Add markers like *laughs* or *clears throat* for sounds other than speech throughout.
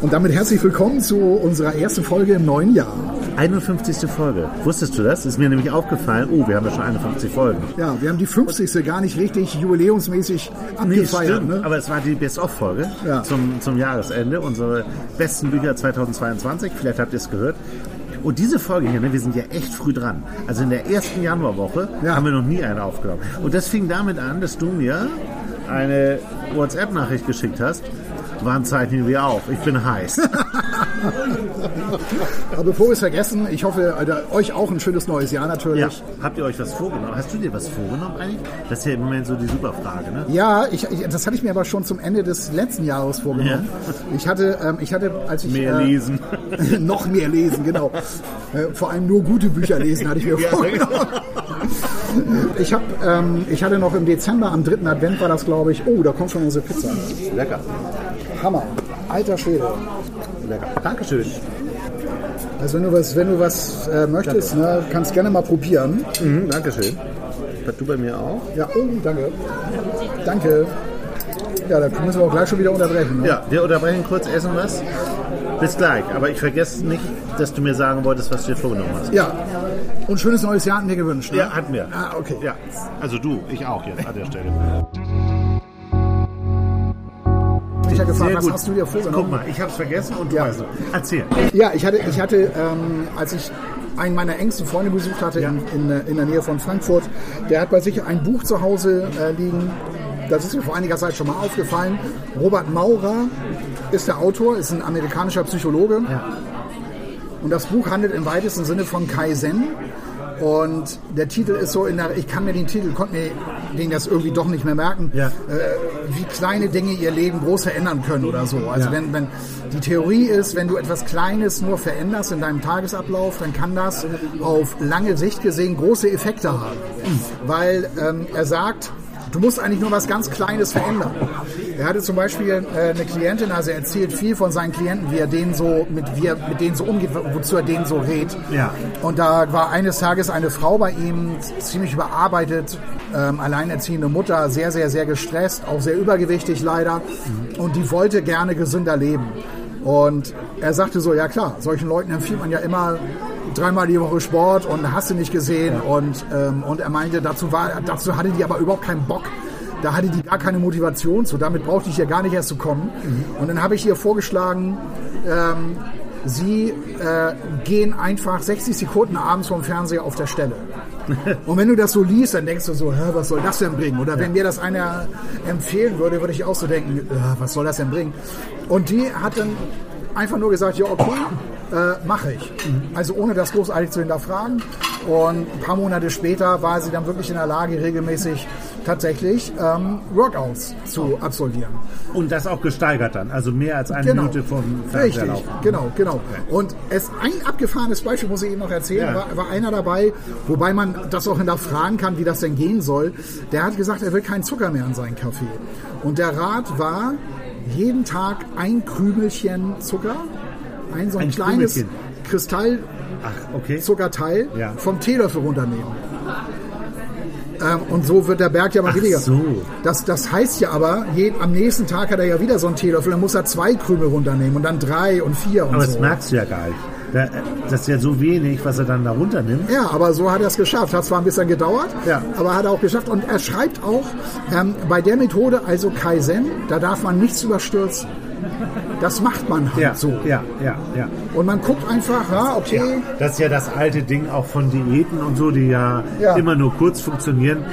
Und damit herzlich willkommen zu unserer ersten Folge im neuen Jahr. 51. Folge. Wusstest du das? Ist mir nämlich aufgefallen. Oh, wir haben ja schon 51 Folgen. Ja, wir haben die 50. gar nicht richtig jubiläumsmäßig abgefeiert. Nee, ne? Aber es war die Best-of-Folge ja. zum, zum Jahresende. Unsere besten Bücher 2022. Vielleicht habt ihr es gehört. Und diese Folge hier, ne, wir sind ja echt früh dran. Also in der ersten Januarwoche ja. haben wir noch nie eine aufgenommen. Und das fing damit an, dass du mir eine WhatsApp-Nachricht geschickt hast Wann zeichnen wir auf? Ich bin heiß. *laughs* Aber bevor wir es vergessen, ich hoffe, euch auch ein schönes neues Jahr natürlich. Ja. Habt ihr euch was vorgenommen? Hast du dir was vorgenommen eigentlich? Das ist ja im Moment so die super Frage, ne? Ja, ich, ich, das hatte ich mir aber schon zum Ende des letzten Jahres vorgenommen. Ja. Ich hatte, ähm, ich hatte, als ich mehr äh, lesen, *laughs* noch mehr lesen, genau. Äh, vor allem nur gute Bücher lesen, hatte ich mir *laughs* ja, vorgenommen. Ich, hab, ähm, ich hatte noch im Dezember, am dritten Advent war das, glaube ich. Oh, da kommt schon unsere Pizza. Lecker. Hammer. Alter Schwede. Lecker. Dankeschön. Also wenn du was, wenn du was äh, möchtest, ne, kannst gerne mal probieren. Mhm, Dankeschön. Du bei mir auch? Ja, oh, danke. Danke. Ja, da müssen wir auch gleich schon wieder unterbrechen. Ne? Ja, wir unterbrechen kurz, essen was. Bis gleich. Aber ich vergesse nicht, dass du mir sagen wolltest, was du dir vorgenommen hast. Ja. Und schönes neues Jahr hatten wir gewünscht. Ne? Ja, hatten wir. Ah, okay. Ja. Also du, ich auch jetzt an der Stelle. Gefragt, was hast du dir vorgenommen? Guck mal, ich habe es vergessen und du ja. weißt Erzähl. Ja, ich hatte, ich hatte ähm, als ich einen meiner engsten Freunde besucht hatte ja. in, in, in, der Nähe von Frankfurt, der hat bei sich ein Buch zu Hause äh, liegen. Das ist mir vor einiger Zeit schon mal aufgefallen. Robert Maurer ist der Autor, ist ein amerikanischer Psychologe. Ja. Und das Buch handelt im weitesten Sinne von Kaizen. Und der Titel ist so in der, ich kann mir den Titel, konnte mir den das irgendwie doch nicht mehr merken, ja. äh, wie kleine Dinge ihr Leben groß verändern können oder so. Also ja. wenn, wenn die Theorie ist, wenn du etwas Kleines nur veränderst in deinem Tagesablauf, dann kann das auf lange Sicht gesehen große Effekte haben. Mhm. Weil ähm, er sagt, Du musst eigentlich nur was ganz Kleines verändern. Er hatte zum Beispiel äh, eine Klientin, also er erzählt viel von seinen Klienten, wie er denen so, mit, wie er mit denen so umgeht, wozu er denen so redet. Ja. Und da war eines Tages eine Frau bei ihm, ziemlich überarbeitet, ähm, alleinerziehende Mutter, sehr, sehr, sehr gestresst, auch sehr übergewichtig leider. Mhm. Und die wollte gerne gesünder leben. Und er sagte so, ja klar, solchen Leuten empfiehlt man ja immer dreimal die Woche Sport und hast du nicht gesehen. Ja. Und, ähm, und er meinte, dazu, war, dazu hatte die aber überhaupt keinen Bock. Da hatte die gar keine Motivation zu. Damit brauchte ich ja gar nicht erst zu kommen. Mhm. Und dann habe ich ihr vorgeschlagen, ähm, sie äh, gehen einfach 60 Sekunden abends vom Fernseher auf der Stelle. *laughs* Und wenn du das so liest, dann denkst du so, was soll das denn bringen? Oder wenn mir das einer empfehlen würde, würde ich auch so denken, was soll das denn bringen? Und die hat dann einfach nur gesagt, ja okay, äh, mache ich. Also ohne das großartig zu hinterfragen. Und ein paar Monate später war sie dann wirklich in der Lage, regelmäßig tatsächlich ähm, Workouts zu absolvieren. Und das auch gesteigert dann, also mehr als eine genau. Minute vom Fernseher Richtig, genau, genau. Und es ein abgefahrenes Beispiel muss ich eben noch erzählen, ja. war, war einer dabei, wobei man das auch hinterfragen kann, wie das denn gehen soll. Der hat gesagt, er will keinen Zucker mehr an seinen Kaffee. Und der Rat war, jeden Tag ein Krümelchen Zucker ein so ein, ein kleines Kristall okay. Zuckerteil ja. vom Teelöffel runternehmen. Ähm, und so wird der Berg ja mal weniger. So. Das, das heißt ja aber, je, am nächsten Tag hat er ja wieder so einen Teelöffel, dann muss er zwei Krümel runternehmen und dann drei und vier und aber so. das merkst du ja gar nicht. Das ist ja so wenig, was er dann da runternimmt. Ja, aber so hat er es geschafft. Hat zwar ein bisschen gedauert, ja. aber hat er auch geschafft. Und er schreibt auch, ähm, bei der Methode, also Kaizen, da darf man nichts überstürzen. Das macht man halt ja, so. Ja, ja, ja. Und man guckt einfach, ja, okay. Ja, das ist ja das alte Ding auch von Diäten und so, die ja, ja. immer nur kurz funktionieren.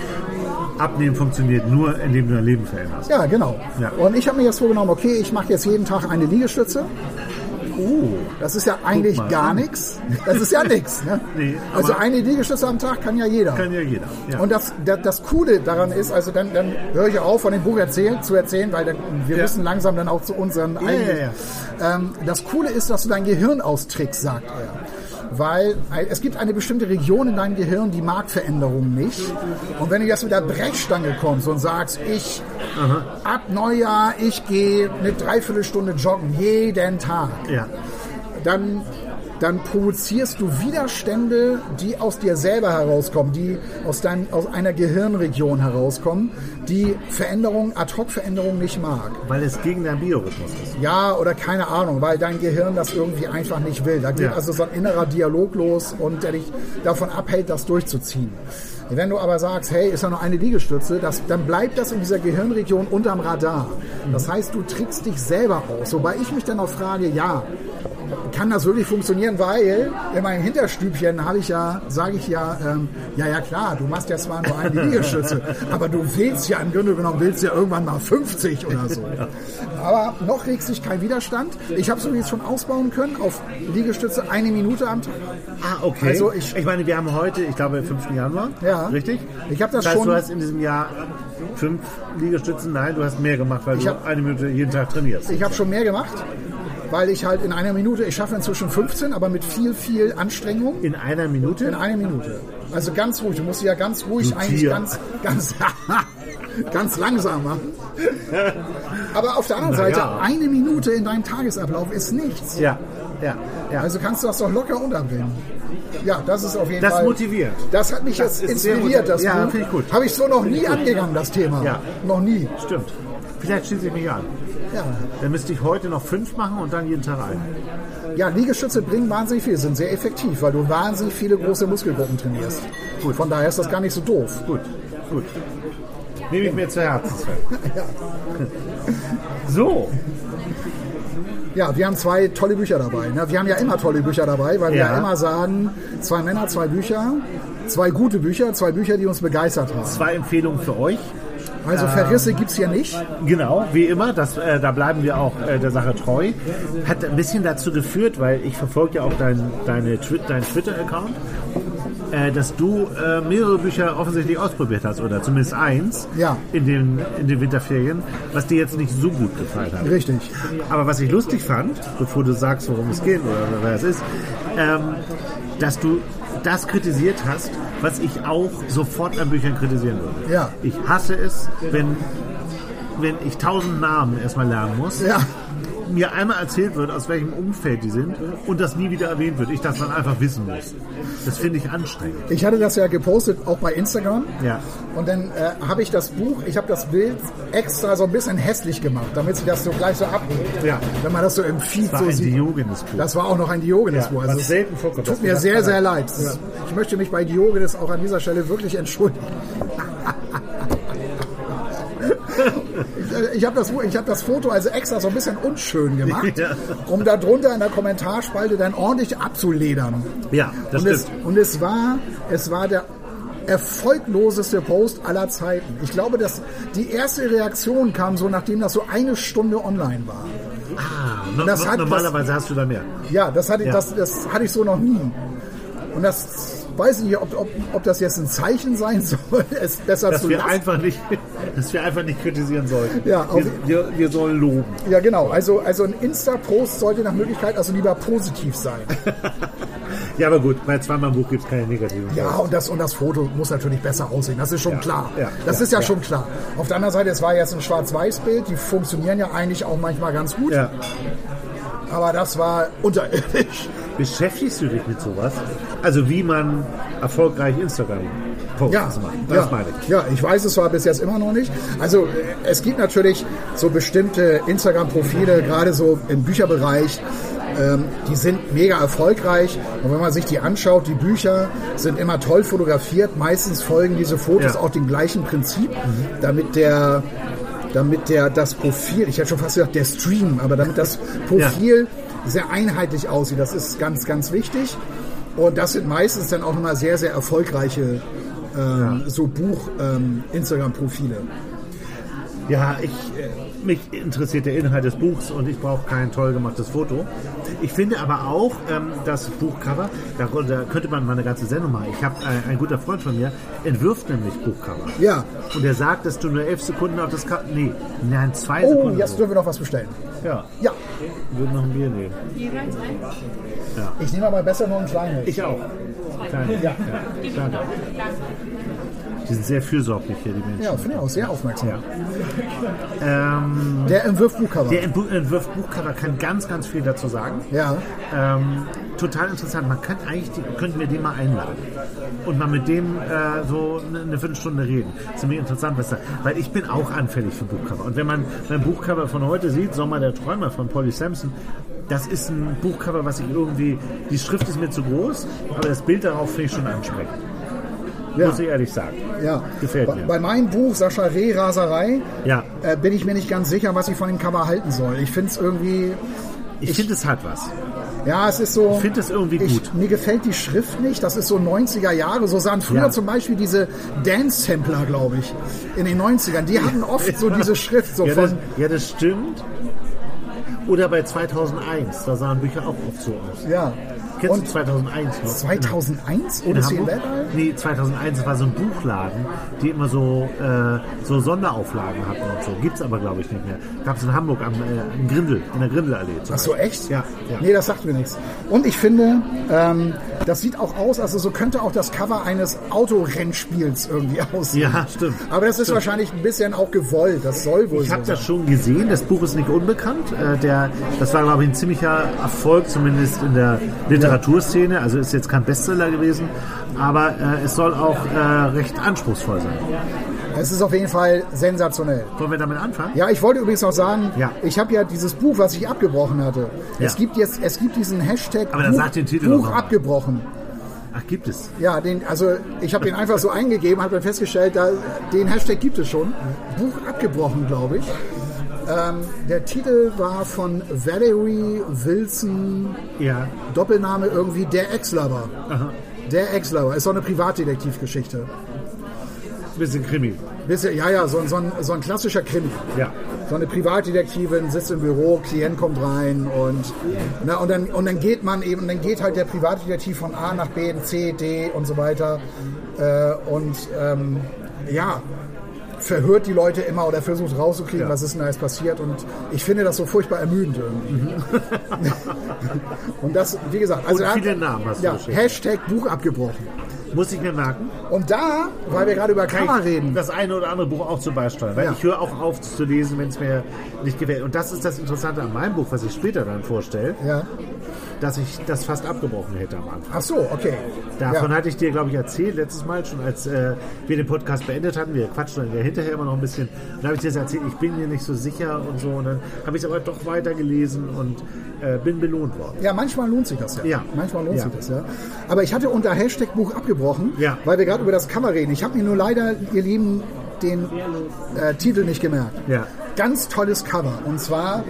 Abnehmen funktioniert nur, indem du dein Leben veränderst. Ja, genau. Ja. Und ich habe mir jetzt vorgenommen, okay, ich mache jetzt jeden Tag eine Liegestütze. Uh, das ist ja eigentlich gar nichts. Das ist ja nichts. Ne? *laughs* Nee, also eine Liegestütze am Tag kann ja jeder. Kann ja jeder. Ja. Und das, das, das, Coole daran ist, also dann, dann höre ich auf, von dem Buch erzählen, zu erzählen, weil dann, wir ja. müssen langsam dann auch zu unseren ja, eigenen. Ähm, das Coole ist, dass du dein Gehirn austrickst, sagt er weil es gibt eine bestimmte Region in deinem Gehirn, die mag Veränderungen nicht. Und wenn du jetzt mit der Brechstange kommst und sagst, ich Aha. ab Neujahr, ich gehe eine Dreiviertelstunde joggen, jeden Tag, ja. dann dann provozierst du Widerstände, die aus dir selber herauskommen, die aus, dein, aus einer Gehirnregion herauskommen, die Veränderungen, Ad-Hoc-Veränderungen nicht mag. Weil es gegen deinen Biorhythmus ist. Ja, oder keine Ahnung, weil dein Gehirn das irgendwie einfach nicht will. Da geht ja. also so ein innerer Dialog los und der dich davon abhält, das durchzuziehen. Wenn du aber sagst, hey, ist ja nur eine Liegestütze, das, dann bleibt das in dieser Gehirnregion unterm Radar. Das heißt, du trickst dich selber aus. Wobei ich mich dann auch frage, ja, kann das wirklich funktionieren, weil in meinem Hinterstübchen habe ich ja, sage ich ja, ähm, ja, ja klar, du machst ja zwar nur eine Liegestütze, *laughs* aber du willst ja im Grunde genommen, willst ja irgendwann mal 50 oder so. Aber noch regt sich kein Widerstand. Ich habe es übrigens schon ausbauen können auf Liegestütze eine Minute am Tag. Ah, okay. Also ich, ich meine, wir haben heute, ich glaube, 5. Januar. Ja. Richtig? Ich habe das, das heißt, schon. Du hast in diesem Jahr fünf Liegestützen. Nein, du hast mehr gemacht, weil ich du hab, eine Minute jeden Tag trainierst. Ich habe schon mehr gemacht weil ich halt in einer Minute, ich schaffe inzwischen 15, aber mit viel, viel Anstrengung. In einer Minute? In einer Minute. Also ganz ruhig. Du musst ja ganz ruhig du eigentlich ganz, ganz, *laughs* ganz langsam machen. Aber auf der anderen Seite, ja. eine Minute in deinem Tagesablauf ist nichts. Ja, ja, ja. Also kannst du das doch locker unterbringen. Ja, das ist auf jeden das Fall. Das motiviert. Das hat mich das jetzt inspiriert, das Ja, finde ich gut. Habe ich so noch nie angegangen, das Thema. Ja. Noch nie. Stimmt. Vielleicht schließe ich mich an. Ja. Dann müsste ich heute noch fünf machen und dann jeden Tag ein. Ja, Liegestütze bringen wahnsinnig viel, sind sehr effektiv, weil du wahnsinnig viele große Muskelgruppen trainierst. Gut. Von daher ist das gar nicht so doof. Gut, gut. Nehme ich mir zu Herzen. *laughs* ja. So. Ja, wir haben zwei tolle Bücher dabei. Ne? Wir haben ja immer tolle Bücher dabei, weil ja. wir ja immer sagen, zwei Männer, zwei Bücher, zwei gute Bücher, zwei Bücher, die uns begeistert haben. Zwei Empfehlungen für euch. Also Verrisse gibt es hier nicht. Genau, wie immer. Das, äh, da bleiben wir auch äh, der Sache treu. Hat ein bisschen dazu geführt, weil ich verfolge ja auch dein, deine, deinen Twitter-Account, äh, dass du äh, mehrere Bücher offensichtlich ausprobiert hast, oder zumindest eins ja. in, den, in den Winterferien, was dir jetzt nicht so gut gefallen hat. Richtig. Aber was ich lustig fand, bevor du sagst, worum es geht oder wer es ist, ähm, dass du das kritisiert hast, was ich auch sofort an Büchern kritisieren würde. Ja. Ich hasse es, wenn, wenn ich tausend Namen erstmal lernen muss. Ja mir einmal erzählt wird, aus welchem Umfeld die sind und das nie wieder erwähnt wird. Ich das dann einfach wissen muss. Das finde ich anstrengend. Ich hatte das ja gepostet, auch bei Instagram. Ja. Und dann äh, habe ich das Buch, ich habe das Bild extra so ein bisschen hässlich gemacht, damit sie das so gleich so abholt. Ja. Wenn man das so im Feed das war so ein sieht. Diogenes-Buch. Das war auch noch ein Diogenes-Buch. Ja, also selten vorkommt. Tut mir sehr, sehr leid. Ja. Ich möchte mich bei Diogenes auch an dieser Stelle wirklich entschuldigen. Ich habe das, hab das Foto also extra so ein bisschen unschön gemacht, ja. um da drunter in der Kommentarspalte dann ordentlich abzuledern. Ja, das und stimmt. Es, und es war, es war der erfolgloseste Post aller Zeiten. Ich glaube, dass die erste Reaktion kam so, nachdem das so eine Stunde online war. Ah, no, das hat, normalerweise das, hast du da mehr. Ja, das hatte, ja. Das, das hatte ich so noch nie. Und das weiß nicht, ob, ob, ob das jetzt ein Zeichen sein *laughs* soll, es besser dass zu wir lassen. Einfach nicht, dass wir einfach nicht kritisieren sollten. Ja, wir, wir, wir, sollen loben. Ja, genau. Also, also ein Insta-Post sollte nach Möglichkeit also lieber positiv sein. *laughs* ja, aber gut, bei zweimal Buch gibt es keine negativen. Ja, und das, und das Foto muss natürlich besser aussehen. Das ist schon ja, klar. Ja, das ja, ist ja, schon klar. Auf der anderen Seite, es war jetzt ein Schwarz-Weiß-Bild. Die funktionieren ja eigentlich auch manchmal ganz gut. Ja. Aber das war unterirdisch. Beschäftigst du dich mit sowas? Also wie man erfolgreich Instagram Posts ja. Das ja, meine ich. Ja, ich weiß es zwar bis jetzt immer noch nicht. Also es gibt natürlich so bestimmte Instagram-Profile, gerade so im Bücherbereich, ähm, die sind mega erfolgreich. Und wenn man sich die anschaut, die Bücher sind immer toll fotografiert. Meistens folgen diese Fotos ja. auch dem gleichen Prinzip, mhm. damit der damit der das Profil, ich hätte schon fast gesagt der Stream, aber damit das Profil ja sehr einheitlich aussieht. Das ist ganz, ganz wichtig. Und das sind meistens dann auch nochmal sehr, sehr erfolgreiche ähm, ja. so Buch-Instagram-Profile. Ähm, Ja, ich, äh, mich interessiert der Inhalt des Buchs und ich brauche kein toll gemachtes Foto. Ich finde aber auch ähm, das Buchcover, da, da könnte man mal eine ganze Sendung machen. Ich habe äh, ein guter Freund von mir entwirft nämlich Buchcover. Ja. Und er sagt, dass du nur elf Sekunden auf das Cover. Nee, nein, zwei Oh, Sekunden. jetzt dürfen wir noch was bestellen. Ja, Ja, ich würde noch ein Bier nehmen. ich nehme aber besser nur einen kleinen. mit. Ich auch. Kleine. Ja. Danke. Die sind sehr fürsorglich hier, die Menschen. Ja, finde ich auch sehr aufmerksam. Ja. Ähm, Der entwirft Buchcover. der Entwurf Buchcover kann ganz, ganz viel dazu sagen. Ja. Ähm, total interessant. Man kann eigentlich, könnten wir den mal einladen und mal mit dem äh, so eine, eine Viertelstunde reden. Ziemlich interessant, was da, weil ich bin auch anfällig für Buchcover. Und wenn man mein Buchcover von heute sieht, Sommer der Träumer von Polly Sampson, das ist ein Buchcover, was ich irgendwie, die Schrift ist mir zu groß, aber das Bild darauf finde ich schon ansprechend. Ja. Muss ich ehrlich sagen. Ja. Gefällt bei, mir. Bei meinem Buch Sascha Reh Raserei Ja. äh, bin ich mir nicht ganz sicher, was ich von dem Cover halten soll. Ich finde es irgendwie, Ich, finde, es hat was. ja, es ist so. Ich finde es irgendwie ich, gut. Mir gefällt die Schrift nicht. Das ist so 90er Jahre. So sahen früher Ja. zum Beispiel diese Dance-Sampler, glaube ich, in den 90ern. Die hatten oft so diese Schrift so Ja das, ja, das stimmt. Oder bei 2001, da sahen Bücher auch oft so aus. Ja. Kennst Und du 2001 noch? 2001? In Odyssee im Hamburg? Nee, 2001, das war so ein Buchladen, die immer so, äh, so Sonderauflagen hatten und so. Gibt's aber, glaube ich, nicht mehr. Gab's in Hamburg am äh, Grindel, in der Grindelallee. Ach so, echt? Ja. ja. Nee, das sagt mir nichts. Und ich finde, ähm, das sieht auch aus, also so könnte auch das Cover eines Autorennspiels irgendwie *laughs* aussehen. Ja, stimmt. Aber das ist wahrscheinlich ein bisschen auch gewollt. Das soll wohl Ich habe so das schon gesehen, das Buch ist nicht unbekannt. Äh, der, das war, glaube ich, ein ziemlicher Erfolg, zumindest in der Literaturszene. Also ist jetzt kein Bestseller gewesen, aber äh, es soll auch äh, recht anspruchsvoll sein. Es ist auf jeden Fall sensationell. Wollen wir damit anfangen? Ja, ich wollte übrigens auch sagen, Ja. ich habe ja dieses Buch, was ich abgebrochen hatte. Ja. Es gibt jetzt, es gibt diesen Hashtag Aber Buch, sag den Titel Buch noch abgebrochen. Ach, gibt es. Ja, den, also ich habe den einfach so eingegeben, habe dann festgestellt, da, den Hashtag gibt es schon. Buch abgebrochen, glaube ich. Ähm, der Titel war von Valerie Wilson, Ja. Doppelname irgendwie Der Ex-Lover. Der Ex-Lover, ist so eine Privatdetektivgeschichte. Bisschen Krimi. Bisschen, ja, ja, so, ein- so, ein, so ein klassischer Krimi. Ja. So eine Privatdetektivin sitzt im Büro, Klient kommt rein und, na, und, dann, und dann geht man eben, dann geht halt der Privatdetektiv von A nach B, C, D und so weiter äh, und ähm, ja, verhört die Leute immer oder versucht rauszukriegen, Ja. was ist denn da jetzt passiert und ich finde das so furchtbar ermüdend irgendwie. *laughs* und das, wie gesagt, also Und viele Namen hast du ja. Hashtag Buch abgebrochen. Muss ich mir merken. Und da, weil wir gerade über Kammer reden, das eine oder andere Buch auch zu beisteuern. Weil Ja. ich höre auch auf zu lesen, wenn es mir nicht gefällt. Und das ist das Interessante an meinem Buch, was ich später dann vorstelle, ja. Dass ich das fast abgebrochen hätte am Anfang. Ach so, okay. Davon ja. hatte ich dir, glaube ich, erzählt, letztes Mal schon, als äh, wir den Podcast beendet hatten. Wir quatschen dann ja hinterher immer noch ein bisschen. Und da habe ich dir das erzählt, ich bin mir nicht so sicher und so. Und dann habe ich es aber doch weitergelesen und äh, bin belohnt worden. Ja, manchmal lohnt sich das ja. Ja. Manchmal lohnt Ja. sich das ja. Aber ich hatte unter Hashtag Buch abgebrochen, Ja. weil wir gerade über das Cover reden. Ich habe mir nur leider, ihr Lieben, den äh, Titel nicht gemerkt. Ja. Ganz tolles Cover. Und zwar,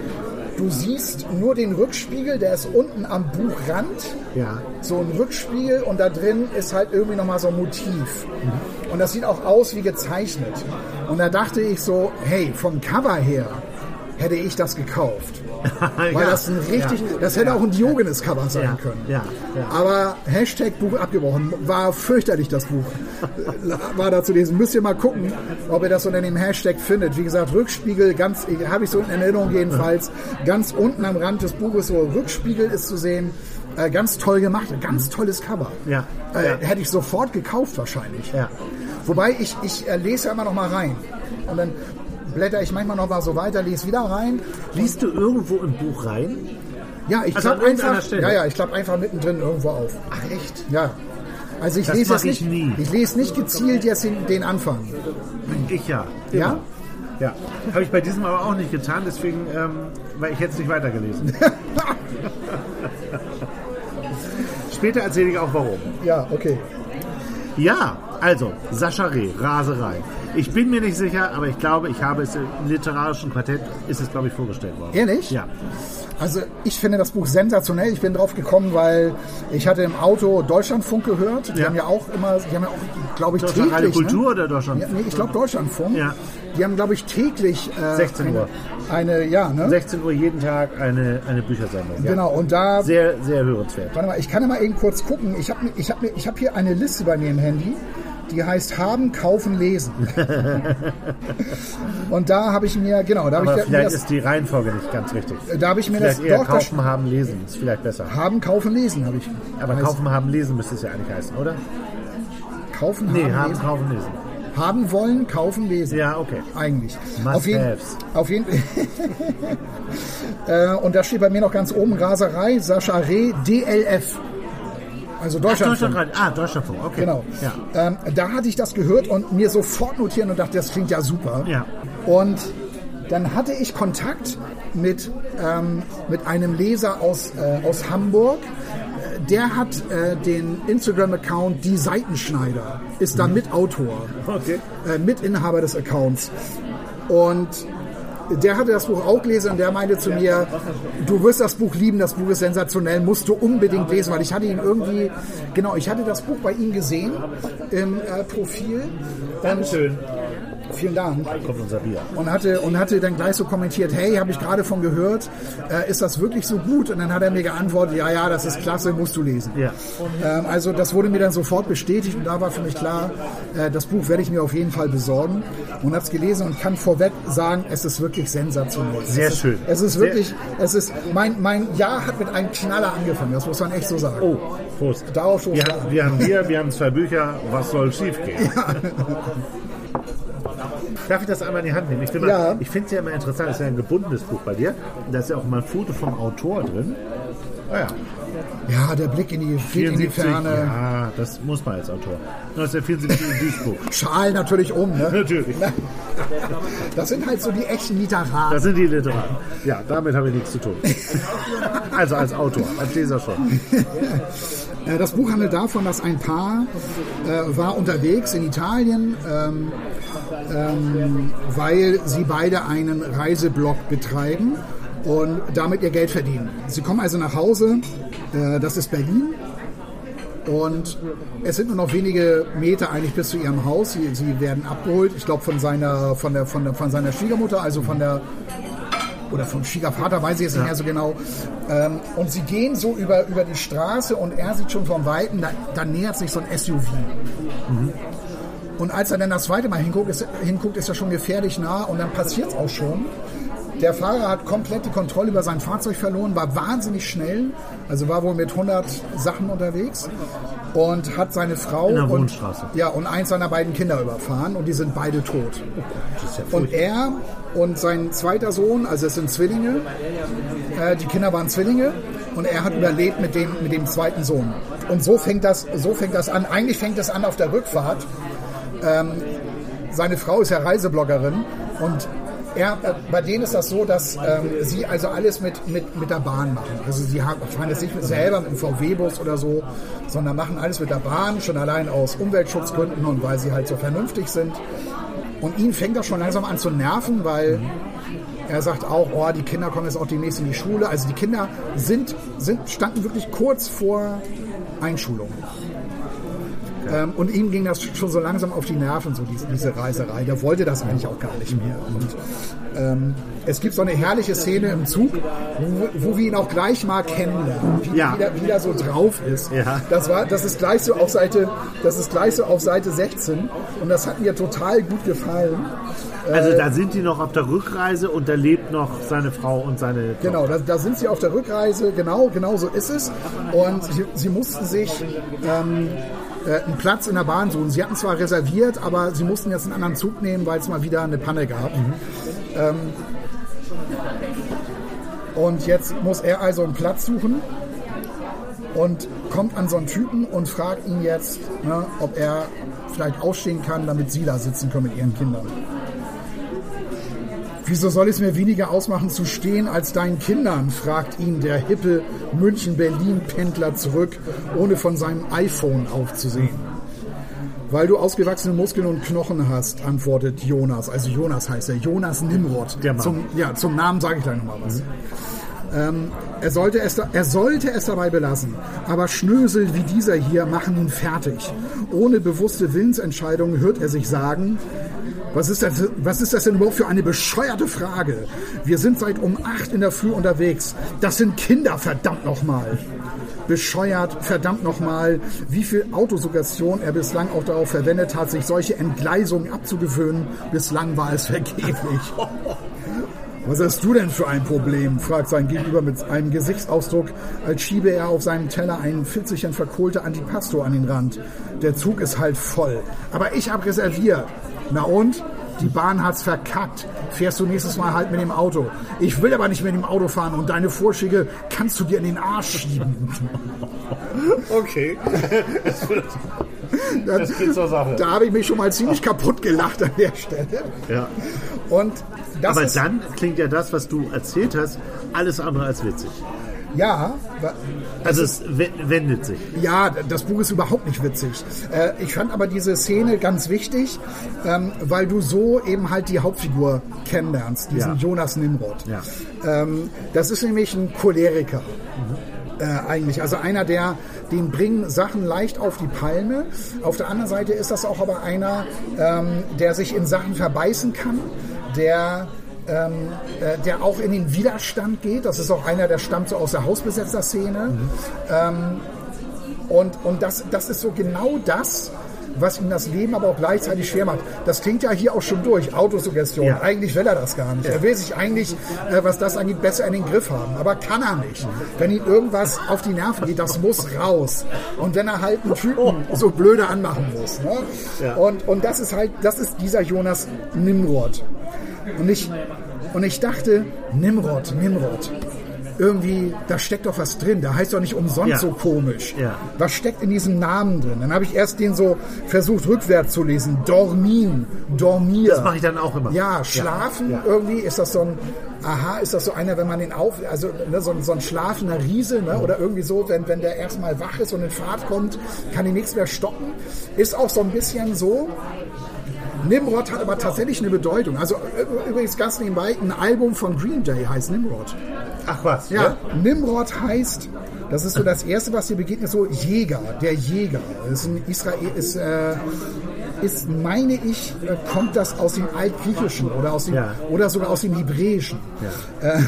du siehst nur den Rückspiegel, der ist unten am Buchrand. Ja. So ein Rückspiegel und da drin ist halt irgendwie nochmal so ein Motiv. Und das sieht auch aus wie gezeichnet. Und da dachte ich so, hey, vom Cover her hätte ich das gekauft. *laughs* Weil Ja. das ein richtig, Ja. das hätte Ja. auch ein Diogenes-Cover sein können. Aber Hashtag Buch abgebrochen. War fürchterlich, das Buch. *laughs* War da zu lesen. Müsst ihr mal gucken, ob ihr das unter dem Hashtag findet. Wie gesagt, Rückspiegel, ganz, habe ich so in Erinnerung jedenfalls, ganz unten am Rand des Buches, so Rückspiegel ist zu sehen. Äh, ganz toll gemacht, ganz tolles Cover. Ja. Äh. Hätte ich sofort gekauft wahrscheinlich. Wobei ich, ich äh, lese ja immer noch mal rein. Und dann blätter ich manchmal noch mal so weiter, lese wieder rein. Liest du irgendwo im Buch rein? Ja, ich Also klappe einfach, ja, ja, ich klappe einfach mittendrin irgendwo auf. Ach echt? Ja. Also ich Das lese jetzt nicht, ich nie. ich lese nicht gezielt jetzt den, den Anfang. Ich ja. Ja? Immer. Ja. Habe ich bei diesem aber auch nicht getan, deswegen, ähm, weil ich jetzt nicht weitergelesen. *laughs* Später erzähle ich auch warum. Ja, okay. Ja, also, Sascha Reh, Raserei. Ich bin mir nicht sicher, aber ich glaube, ich habe es im literarischen Quartett, ist es, glaube ich, vorgestellt worden. Ehrlich? Ja. Also ich finde das Buch sensationell. Ich bin drauf gekommen, weil ich hatte im Auto Deutschlandfunk gehört. Die Ja. haben ja auch immer, die haben ja auch, glaube ich, Deutschland Radio täglich. Kultur ne? oder Deutschland? Ja, nee, ich glaube Deutschlandfunk. Ja. Die haben, glaube ich, täglich äh, 16 Uhr. Eine, eine, ja, ne? 16 Uhr jeden Tag eine, eine Büchersendung. Ja. Genau. Und da Sehr, sehr hörenswert. Warte mal, ich kann ja mal eben kurz gucken. Ich habe ich hab, ich hab hier eine Liste bei mir im Handy, die heißt Haben, Kaufen, Lesen. *laughs* Und da habe ich mir, genau, da habe ich mir vielleicht das, ist die Reihenfolge nicht ganz richtig. da habe ich mir das, Vielleicht eher doch, das kaufen, haben, lesen. Ist vielleicht besser. Haben, Kaufen, Lesen habe ich. Aber heißt, kaufen, haben, lesen müsste es ja eigentlich heißen, oder? Kaufen, Nee, haben, haben, lesen. kaufen, lesen. Haben wollen, kaufen, lesen. Ja, okay. Eigentlich. Must auf jeden, auf jeden *laughs* äh, Und da steht bei mir noch ganz oben Raserei, Sascha Reh, DLF. Also Ach, Deutschland. Deutschland, ah, Deutschlandfunk, okay. Genau. Ja. Ähm, da hatte ich das gehört und mir sofort notieren und dachte, das klingt ja super. Ja. Und dann hatte ich Kontakt mit, ähm, mit einem Leser aus, äh, aus Hamburg. Äh, Der hat äh, den Instagram-Account Die Seitenschneider, ist da Mitautor, Okay. äh, Mitinhaber des Accounts. Und der hatte das Buch auch gelesen und der meinte zu mir, du wirst das Buch lieben, das Buch ist sensationell, musst du unbedingt lesen, weil ich hatte ihn irgendwie, genau, ich hatte das Buch bei ihm gesehen im äh, Profil. Dankeschön. Vielen Dank. Kommt unser Bier. Und hatte, und hatte dann gleich so kommentiert, hey, habe ich gerade von gehört, äh, ist das wirklich so gut? Und dann hat er mir geantwortet, ja, ja, das ist klasse, musst du lesen. Ja. Ähm, also das wurde mir dann sofort bestätigt und da war für mich klar, äh, das Buch werde ich mir auf jeden Fall besorgen und habe es gelesen und kann vorweg sagen, es ist wirklich sensationell. Sehr es ist, schön. Es ist Sehr- wirklich, es ist, mein, mein Jahr hat mit einem Knaller angefangen, das muss man echt so sagen. Oh, Prost. Darauf schon wir, wir haben Bier, wir haben zwei Bücher. Was soll schief gehen? *laughs* Darf ich das einmal in die Hand nehmen? Ich, finde Ja. ich finde es ja immer interessant, es ist ja ein gebundenes Buch bei dir. Da ist ja auch mal ein Foto vom Autor drin. Ah ja, Ja, der Blick in die, geht in die 74, Ferne. ja, das muss man als Autor. 1974 in Duisburg. *laughs* Schal natürlich um, ne? Natürlich. *laughs* Das sind halt so die echten Literaten. Das sind die Literaten. Ja, damit habe ich nichts zu tun. *laughs* Also als Autor, als Leser schon. Äh, Das Buch handelt davon, dass ein Paar äh, war unterwegs in Italien, ähm, ähm, weil sie beide einen Reiseblog betreiben und damit ihr Geld verdienen. Sie kommen also nach Hause, äh, das ist Berlin. Und es sind nur noch wenige Meter eigentlich bis zu ihrem Haus. Sie, sie werden abgeholt, ich glaube von seiner, von, der, von, der, von seiner Schwiegermutter, also von der oder vom Schwiegervater, weiß ich jetzt nicht mehr so genau. Ähm, und sie gehen so über, über die Straße und er sieht schon vom Weiten, da, da nähert sich so ein SUV. Und als er dann das zweite Mal hinguckt, ist, hinguckt, ist er schon gefährlich nah und dann passiert es auch schon. Der Fahrer hat komplett die Kontrolle über sein Fahrzeug verloren, war wahnsinnig schnell, also war wohl mit 100 Sachen unterwegs und hat seine Frau und, ja, und eins seiner beiden Kinder überfahren und die sind beide tot. Das ist ja Und er und sein zweiter Sohn, also es sind Zwillinge, äh, die Kinder waren Zwillinge und er hat überlebt mit dem, mit dem zweiten Sohn. Und so fängt das, so fängt das an. Eigentlich fängt es an auf der Rückfahrt. Ähm, seine Frau ist ja Reisebloggerin und er, bei denen ist das so, dass ähm, sie also alles mit, mit, mit der Bahn machen. Also sie haben, fahren jetzt nicht mit selber mit einem VW-Bus oder so, sondern machen alles mit der Bahn, schon allein aus Umweltschutzgründen und weil sie halt so vernünftig sind. Und ihn fängt das schon langsam an zu nerven, weil er sagt auch, oh, die Kinder kommen jetzt auch demnächst in die Schule. Also die Kinder sind, sind, standen wirklich kurz vor Einschulung. Ähm, und ihm ging das schon so langsam auf die Nerven, so diese, diese Reiserei. Der wollte das eigentlich auch gar nicht mehr. Und ähm, es gibt so eine herrliche Szene im Zug, wo, wo wir ihn auch gleich mal kennenlernen, wie, Ja. wie, wie der so drauf ist. Ja. Das war, das ist gleich so auf Seite, das ist gleich so auf Seite 16 und das hat mir total gut gefallen. Also da sind die noch auf der Rückreise und da lebt noch seine Frau und seine Genau, da, da sind sie auf der Rückreise, genau, genau so ist es. Und sie, sie mussten sich ähm, äh, einen Platz in der Bahn suchen. Sie hatten zwar reserviert, aber sie mussten jetzt einen anderen Zug nehmen, weil es mal wieder eine Panne gab. Ähm, und jetzt muss er also einen Platz suchen und kommt an so einen Typen und fragt ihn jetzt, ne, ob er vielleicht aufstehen kann, damit sie da sitzen können mit ihren Kindern. Wieso soll es mir weniger ausmachen zu stehen als deinen Kindern? fragt ihn der hippe München-Berlin-Pendler zurück, ohne von seinem iPhone aufzusehen. Weil du ausgewachsene Muskeln und Knochen hast, antwortet Jonas. Also Jonas heißt er, Jonas Nimrod. Der Mann. Zum, ja, zum Namen sage ich gleich nochmal was. Ähm, er, sollte es, er sollte es dabei belassen. Aber Schnösel wie dieser hier machen ihn fertig. Ohne bewusste Willensentscheidungen hört er sich sagen, was ist, das, was ist das denn überhaupt für eine bescheuerte Frage? Wir sind seit um acht in der Früh unterwegs. Das sind Kinder, verdammt nochmal. Bescheuert, verdammt nochmal, wie viel Autosuggestion er bislang auch darauf verwendet hat, sich solche Entgleisungen abzugewöhnen. Bislang war es vergeblich. Was hast du denn für ein Problem? fragt sein Gegenüber mit einem Gesichtsausdruck, als schiebe er auf seinem Teller einen Pfitzelchen verkohlte Antipasto an den Rand. Der Zug ist halt voll. Aber ich hab reserviert. Na und? Die Bahn hat's verkackt. Fährst du nächstes Mal halt mit dem Auto. Ich will aber nicht mit dem Auto fahren und deine Vorschläge kannst du dir in den Arsch schieben. *laughs* Okay. Das, das geht zur Sache. Da habe ich mich schon mal ziemlich kaputt gelacht an der Stelle. Ja. Und das Aber dann klingt ja das, was du erzählt hast, alles andere als witzig. Ja. Also es wendet sich. Ja, das Buch ist überhaupt nicht witzig. Äh, ich fand aber diese Szene ganz wichtig, ähm, weil du so eben halt die Hauptfigur kennenlernst, diesen ja. Jonas Nimrod. Ja. Ähm, das ist nämlich ein Choleriker. Äh, eigentlich. Also einer, der den bringen Sachen leicht auf die Palme. Auf der anderen Seite ist das auch aber einer, ähm, der sich in Sachen verbeißen kann, der ähm, äh, der auch in den Widerstand geht. Das ist auch einer, der stammt so aus der Hausbesetzer-Szene. Mhm. Ähm, und und das, das ist so genau das, was ihm das Leben aber auch gleichzeitig schwer macht. Das klingt ja hier auch schon durch, Autosuggestion. Ja. Eigentlich will er das gar nicht. Ja. Er will sich eigentlich, äh, was das angeht, besser in den Griff haben. Aber kann er nicht. Wenn ihm irgendwas auf die Nerven geht, das muss raus. Und wenn er halt einen Typen so blöde anmachen muss. Ne? Ja. Und, und das ist halt, das ist dieser Jonas Nimrod. Und ich, und ich dachte, Nimrod, Nimrod. Irgendwie, da steckt doch was drin. Der heißt doch nicht umsonst ja. so komisch. Ja. Was steckt in diesem Namen drin? Dann habe ich erst den so versucht rückwärts zu lesen. Dormin, Dormir. Das mache ich dann auch immer. Ja, schlafen ja. irgendwie ist das so ein, aha, ist das so einer, wenn man den auf, also ne, so, so, ein schlafender Riese ne, oder irgendwie so, wenn, wenn der erstmal wach ist und in Fahrt kommt, kann ihn nichts mehr stoppen. Ist auch so ein bisschen so, Nimrod hat aber tatsächlich eine Bedeutung. Also übrigens ganz nebenbei, ein Album von Green Day heißt Nimrod. Ach was? Ja, ja? Nimrod heißt, das ist so das Erste, was dir begegnet, so Jäger, der Jäger. Das ist ein Israel, ist, äh, ist meine ich, äh, kommt das aus dem Altgriechischen oder, aus dem, ja. oder sogar aus dem Hebräischen. Ja. Äh,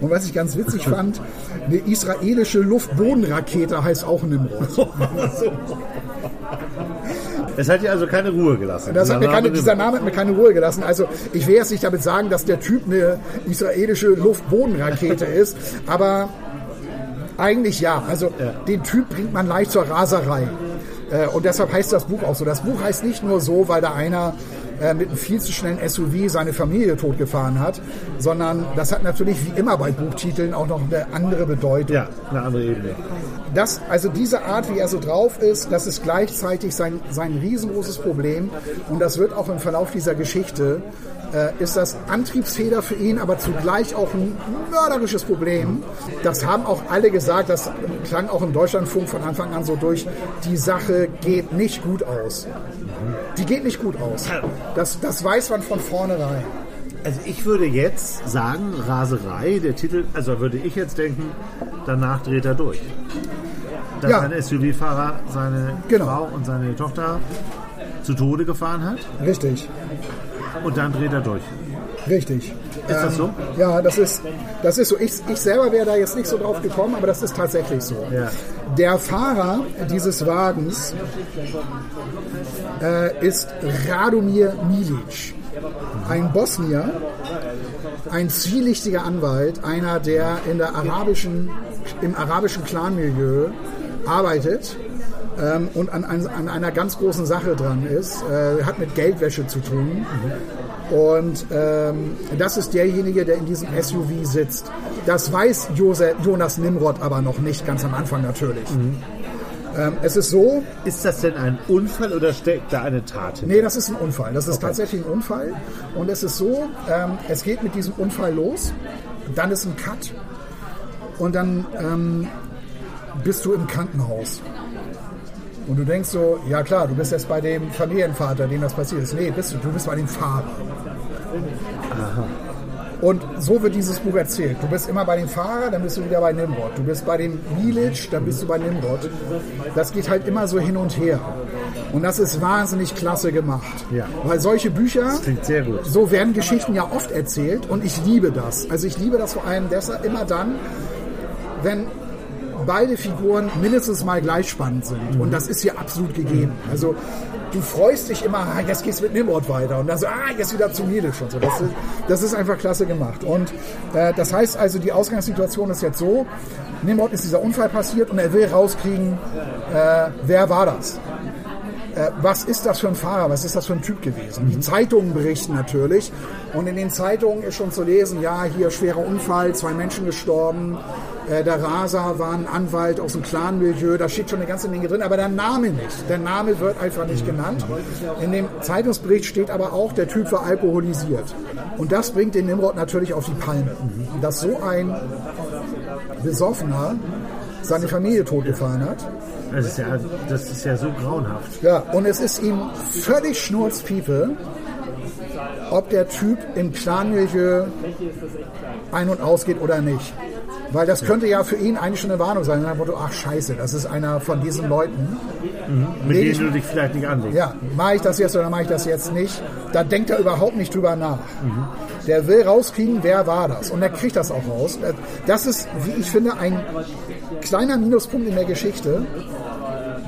und was ich ganz witzig fand, eine israelische Luftbodenrakete heißt auch Nimrod. *laughs* Es hat dir also keine Ruhe gelassen. Das hat mir keine, dieser Name hat mir keine Ruhe gelassen. Also ich will jetzt nicht damit sagen, dass der Typ eine israelische Luftbodenrakete ist, aber eigentlich ja. Also ja. den Typ bringt man leicht zur Raserei. Äh, und deshalb heißt das Buch auch so. Das Buch heißt nicht nur so, weil da einer äh, mit einem viel zu schnellen SUV seine Familie totgefahren hat, sondern das hat natürlich wie immer bei Buchtiteln auch noch eine andere Bedeutung. Ja, eine andere Ebene. Das, also diese Art, wie er so drauf ist, das ist gleichzeitig sein, sein riesengroßes Problem und das wird auch im Verlauf dieser Geschichte äh, ist das Antriebsfeder für ihn, aber zugleich auch ein mörderisches Problem. Das haben auch alle gesagt, das klang auch im Deutschlandfunk von Anfang an so durch. Die Sache geht nicht gut aus. Die geht nicht gut aus. Das, das weiß man von vornherein. Also ich würde jetzt sagen, Raserei, der Titel, also würde ich jetzt denken, danach dreht er durch. Dass ja. ein SUV-Fahrer seine genau. Frau und seine Tochter zu Tode gefahren hat. Richtig. Und dann dreht er durch. Richtig. Ist das so? Ähm, ja, das ist, das ist so. Ich, ich selber wäre da jetzt nicht so drauf gekommen, aber das ist tatsächlich so. Ja. Der Fahrer dieses Wagens äh, ist Radomir Milic, ein Bosnier, ein zwielichtiger Anwalt, einer, der in der arabischen, im arabischen Clanmilieu arbeitet ähm, und an, an, an, einer ganz großen Sache dran ist, äh, hat mit Geldwäsche zu tun. Und ähm, das ist derjenige, der in diesem SUV sitzt. Das weiß Jose, Jonas Nimrod aber noch nicht, ganz am Anfang natürlich. Mhm. Ähm, es ist so. Ist das denn ein Unfall oder steckt da eine Tat hinter? Nee, das ist ein Unfall. Das ist okay. tatsächlich ein Unfall. Und es ist so, ähm, es geht mit diesem Unfall los, dann ist ein Cut und dann ähm, bist du im Krankenhaus. Und du denkst so, ja klar, du bist jetzt bei dem Familienvater, dem das passiert ist. Nee, bist du, du bist bei dem Fahrer. Aha. Und so wird dieses Buch erzählt. Du bist immer bei dem Fahrer, dann bist du wieder bei Nimrod. Du bist bei dem Village, dann bist du bei Nimrod. Das geht halt immer so hin und her. Und das ist wahnsinnig klasse gemacht. Ja. Weil solche Bücher, klingt sehr gut. so werden Geschichten ja oft erzählt und ich liebe das. Also ich liebe das vor allem deshalb immer dann, wenn beide Figuren mindestens mal gleich spannend sind. Und das ist hier absolut gegeben. Also du freust dich immer, ah, jetzt geht's mit Nimrod weiter. Und dann so, ah, jetzt wieder zu Milisch und so. Das ist, das ist einfach klasse gemacht. Und äh, das heißt also, die Ausgangssituation ist jetzt so, Nimrod ist dieser Unfall passiert und er will rauskriegen, äh, wer war das? Äh, was ist das für ein Fahrer, was ist das für ein Typ gewesen? Die Zeitungen berichten natürlich und in den Zeitungen ist schon zu lesen, ja, hier schwerer Unfall, zwei Menschen gestorben, äh, der Raser war ein Anwalt aus dem Clan-Milieu, da steht schon eine ganze Menge drin, aber der Name nicht. Der Name wird einfach nicht genannt. In dem Zeitungsbericht steht aber auch, der Typ war alkoholisiert. Und das bringt den Nimrod natürlich auf die Palme. Dass so ein Besoffener seine Familie totgefahren hat. Das ist, ja, das ist ja so grauenhaft. Ja, und es ist ihm völlig schnurzpiepe, ob der Typ im Clan-Milieu ein- und ausgeht oder nicht. Weil das könnte ja für ihn eigentlich schon eine Warnung sein. Dem Motto, ach scheiße, das ist einer von diesen Leuten. Mit Nee, ich- denen du dich vielleicht nicht anlegst. Ja, mache ich das jetzt oder mache ich das jetzt nicht? Da denkt er überhaupt nicht drüber nach. Der will rauskriegen, wer war das. Und er kriegt das auch raus. Das ist, wie ich finde, ein kleiner Minuspunkt in der Geschichte.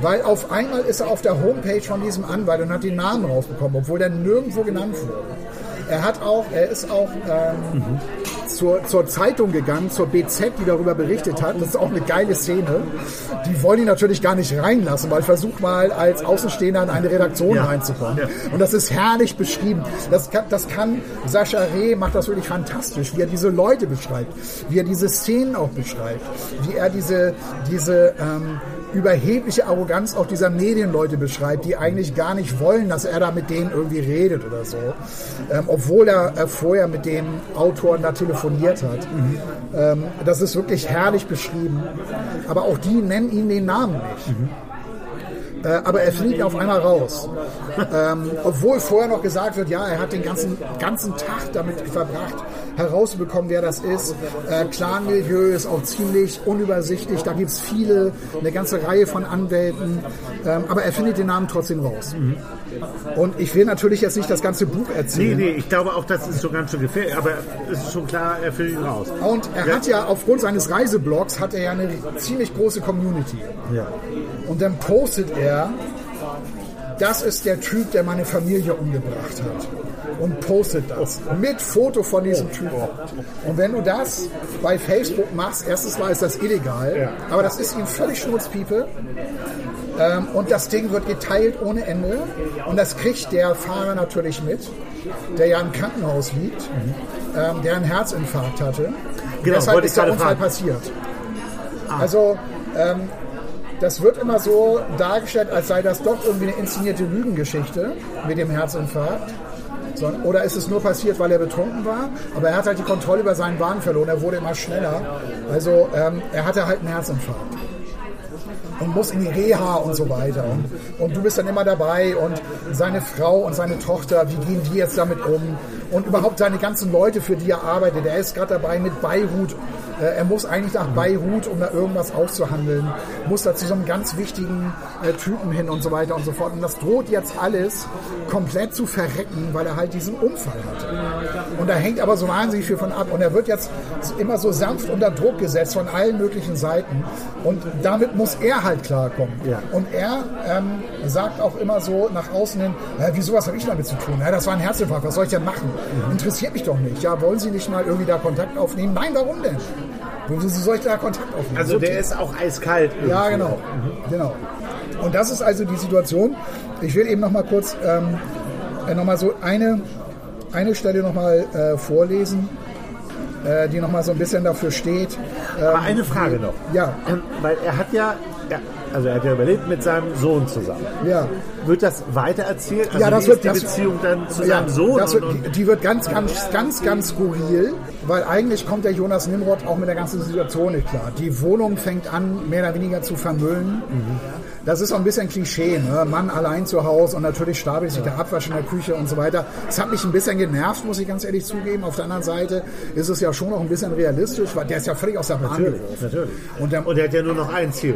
Weil auf einmal ist er auf der Homepage von diesem Anwalt und hat den Namen rausbekommen, obwohl der nirgendwo genannt wurde. Er hat auch, er ist auch ähm, zur, zur Zeitung gegangen, zur BZ, die darüber berichtet hat. Das ist auch eine geile Szene. Die wollen ihn natürlich gar nicht reinlassen, weil versuch mal als Außenstehender in eine Redaktion Ja. reinzukommen. Ja. Und das ist herrlich beschrieben. Das kann, das kann Sascha Reh macht das wirklich fantastisch, wie er diese Leute beschreibt, wie er diese Szenen auch beschreibt, wie er diese, diese ähm, überhebliche Arroganz auch dieser Medienleute beschreibt, die eigentlich gar nicht wollen, dass er da mit denen irgendwie redet oder so. Ähm, obwohl er äh, vorher mit den Autoren da telefoniert hat. Ähm, das ist wirklich herrlich beschrieben. Aber auch die nennen ihn den Namen nicht. Äh, aber er fliegt auf einmal raus. Ähm, obwohl vorher noch gesagt wird, ja, er hat den ganzen, ganzen Tag damit verbracht, herauszubekommen, wer das ist. Äh, Clan-Milieu ist auch ziemlich unübersichtlich. Da gibt es viele, eine ganze Reihe von Anwälten. Ähm, aber er findet den Namen trotzdem raus. Und ich will natürlich jetzt nicht das ganze Buch Nee, erzählen. nee, ich glaube auch, das ist so ganz schön gefährlich. Aber es ist schon klar, er findet ihn raus. Und er hat ja aufgrund seines Reiseblogs hat er ja eine ziemlich große Community. Ja. Und dann postet er, das ist der Typ, der meine Familie umgebracht hat. Und postet das mit Foto von diesem Typen. Und wenn du das bei Facebook machst, erstens mal ist das illegal, aber das ist ihm völlig schnurzpiepe. Ähm, und das Ding wird geteilt ohne Ende. Und das kriegt der Fahrer natürlich mit, der ja im Krankenhaus liegt, ähm, der einen Herzinfarkt hatte. Genau, Deshalb ist der Unfall fragen. passiert. Also, ähm, das wird immer so dargestellt, als sei das doch irgendwie eine inszenierte Lügengeschichte mit dem Herzinfarkt. So, oder ist es nur passiert, weil er betrunken war? Aber er hat halt die Kontrolle über seinen Wagen verloren. Er wurde immer schneller. Also ähm, er hatte halt einen Herzinfarkt und muss in die Reha und so weiter. Und, und du bist dann immer dabei und seine Frau und seine Tochter, wie gehen die jetzt damit um? Und überhaupt seine ganzen Leute, für die er arbeitet. Er ist gerade dabei mit Beirut. Äh, Er muss eigentlich nach Beirut, um da irgendwas auszuhandeln. Muss da zu so einem ganz wichtigen äh, Typen hin und so weiter und so fort. Und das droht jetzt alles komplett zu verrecken, weil er halt diesen Unfall hat. Und da hängt aber so wahnsinnig viel von ab. Und er wird jetzt immer so sanft unter Druck gesetzt von allen möglichen Seiten. Und damit muss er halt klarkommen. Ja. Und er ähm, sagt auch immer so nach außen hin, ja, wieso, was habe ich damit zu tun? Ja, das war ein Herzinfarkt, was soll ich denn machen? Interessiert mich doch nicht. Ja, wollen Sie nicht mal irgendwie da Kontakt aufnehmen? Nein, warum denn? Wieso soll ich da Kontakt aufnehmen? Also So der tief. ist auch eiskalt. Ja, irgendwie. genau. genau. Und das ist also die Situation. Ich will eben noch mal kurz ähm, äh, noch mal so eine, eine Stelle noch mal äh, vorlesen, äh, die noch mal so ein bisschen dafür steht. Aber eine Frage noch. Ja, Ähm, weil er hat ja, er, also er hat ja überlebt mit seinem Sohn zusammen. Ja. Wird das weiter erzählt? Also ja, das wird die das, Beziehung dann zu ja, seinem Sohn. Wird, und, und die wird ganz, ganz, ganz, ganz skurril, weil eigentlich kommt der Jonas Nimrod auch mit der ganzen Situation nicht klar. Die Wohnung fängt an, mehr oder weniger zu vermüllen. Mhm. Das ist so ein bisschen Klischee, ne? Mann allein zu Hause und natürlich stapelt sich der Abwasch in der Küche und so weiter. Das hat mich ein bisschen genervt, muss ich ganz ehrlich zugeben. Auf der anderen Seite ist es ja schon noch ein bisschen realistisch, weil der ist ja völlig aus der Bahn natürlich, natürlich. Und, der, und er hat ja nur noch ein Ziel.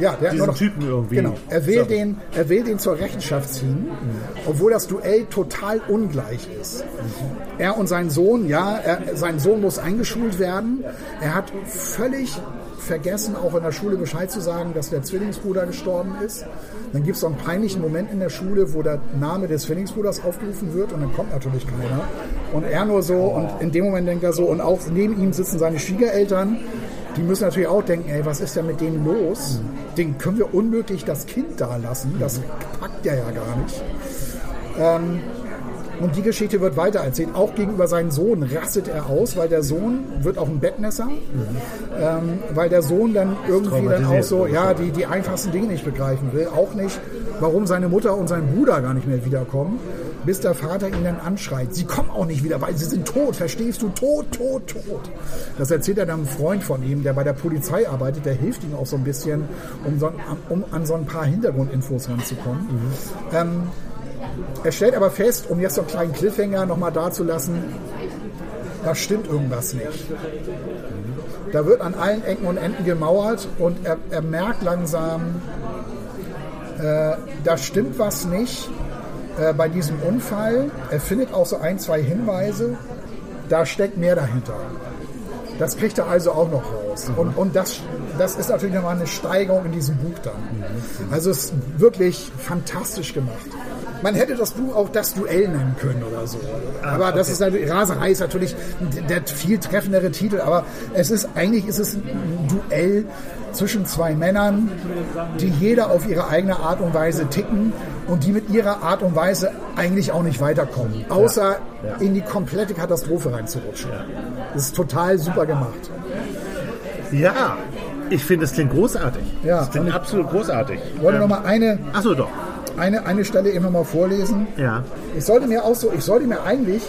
Ja, der Diesen hat nur noch, Typen irgendwie. Genau. Er will, den, er will den zur Rechenschaft ziehen, mhm. obwohl das Duell total ungleich ist. Mhm. Er und sein Sohn, ja, er, sein Sohn muss eingeschult werden. Er hat völlig vergessen, auch in der Schule Bescheid zu sagen, dass der Zwillingsbruder gestorben ist. Dann gibt es so einen peinlichen Moment in der Schule, wo der Name des Zwillingsbruders aufgerufen wird und dann kommt natürlich keiner. Und er nur so und in dem Moment denkt er so und auch neben ihm sitzen seine Schwiegereltern. Die müssen natürlich auch denken, ey, was ist denn mit denen los? Den können wir unmöglich das Kind da lassen. Das packt der ja gar nicht. Ähm, und die Geschichte wird weitererzählt. Auch gegenüber seinem Sohn rastet er aus, weil der Sohn wird auch ein Bettmesser, mhm. ähm, weil der Sohn dann irgendwie dann auch so, ja, die, die einfachsten Dinge nicht begreifen will. Auch nicht, warum seine Mutter und sein Bruder gar nicht mehr wiederkommen, bis der Vater ihn dann anschreit. Sie kommen auch nicht wieder, weil sie sind tot, verstehst du? Tot, tot, tot. Das erzählt er dann einem Freund von ihm, der bei der Polizei arbeitet, der hilft ihm auch so ein bisschen, um, so, um an so ein paar Hintergrundinfos ranzukommen. Mhm. Ähm, er stellt aber fest, um jetzt so einen kleinen Cliffhanger nochmal dazulassen, da stimmt irgendwas nicht. Da wird an allen Ecken und Enden gemauert und er, er merkt langsam, äh, da stimmt was nicht äh, bei diesem Unfall. Er findet auch so ein, zwei Hinweise, da steckt mehr dahinter. Das kriegt er also auch noch raus. Und, und das, das ist natürlich nochmal eine Steigerung in diesem Buch dann. Also es ist wirklich fantastisch gemacht. Man hätte das Buch auch das Duell nennen können oder so. Ah, aber das ist natürlich, Raserei ist natürlich der viel treffendere Titel, aber es ist eigentlich ist es ein Duell zwischen zwei Männern, die jeder auf ihre eigene Art und Weise ticken und die mit ihrer Art und Weise eigentlich auch nicht weiterkommen, außer ja, ja. in die komplette Katastrophe reinzurutschen. Ja. Das ist total super gemacht. Ja, ich finde, es klingt großartig. Ja, das klingt absolut großartig. Ich wollte ähm, noch mal eine. Achso, doch eine, eine Stelle eben mal vorlesen. Ja. Ich sollte mir auch so, ich sollte mir eigentlich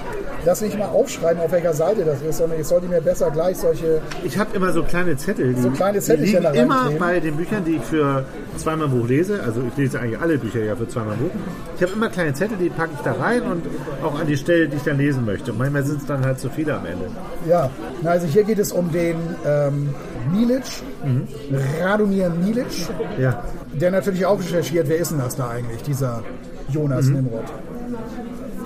das nicht mal aufschreiben, auf welcher Seite das ist, sondern ich sollte mir besser gleich solche. Ich habe immer so kleine Zettel. Die, so kleine Zettel die liegen immer bei den Büchern, die ich für zweimal Buch lese. Also ich lese eigentlich alle Bücher ja für zweimal Buch. Ich habe immer kleine Zettel, die packe ich da rein und auch an die Stelle, die ich dann lesen möchte. Und manchmal sind es dann halt zu viele am Ende. Ja, also hier geht es um den ähm, Milic, mhm. Radomir Milic. Ja der natürlich auch recherchiert, wer ist denn das da eigentlich, dieser Jonas mhm. Nimrod.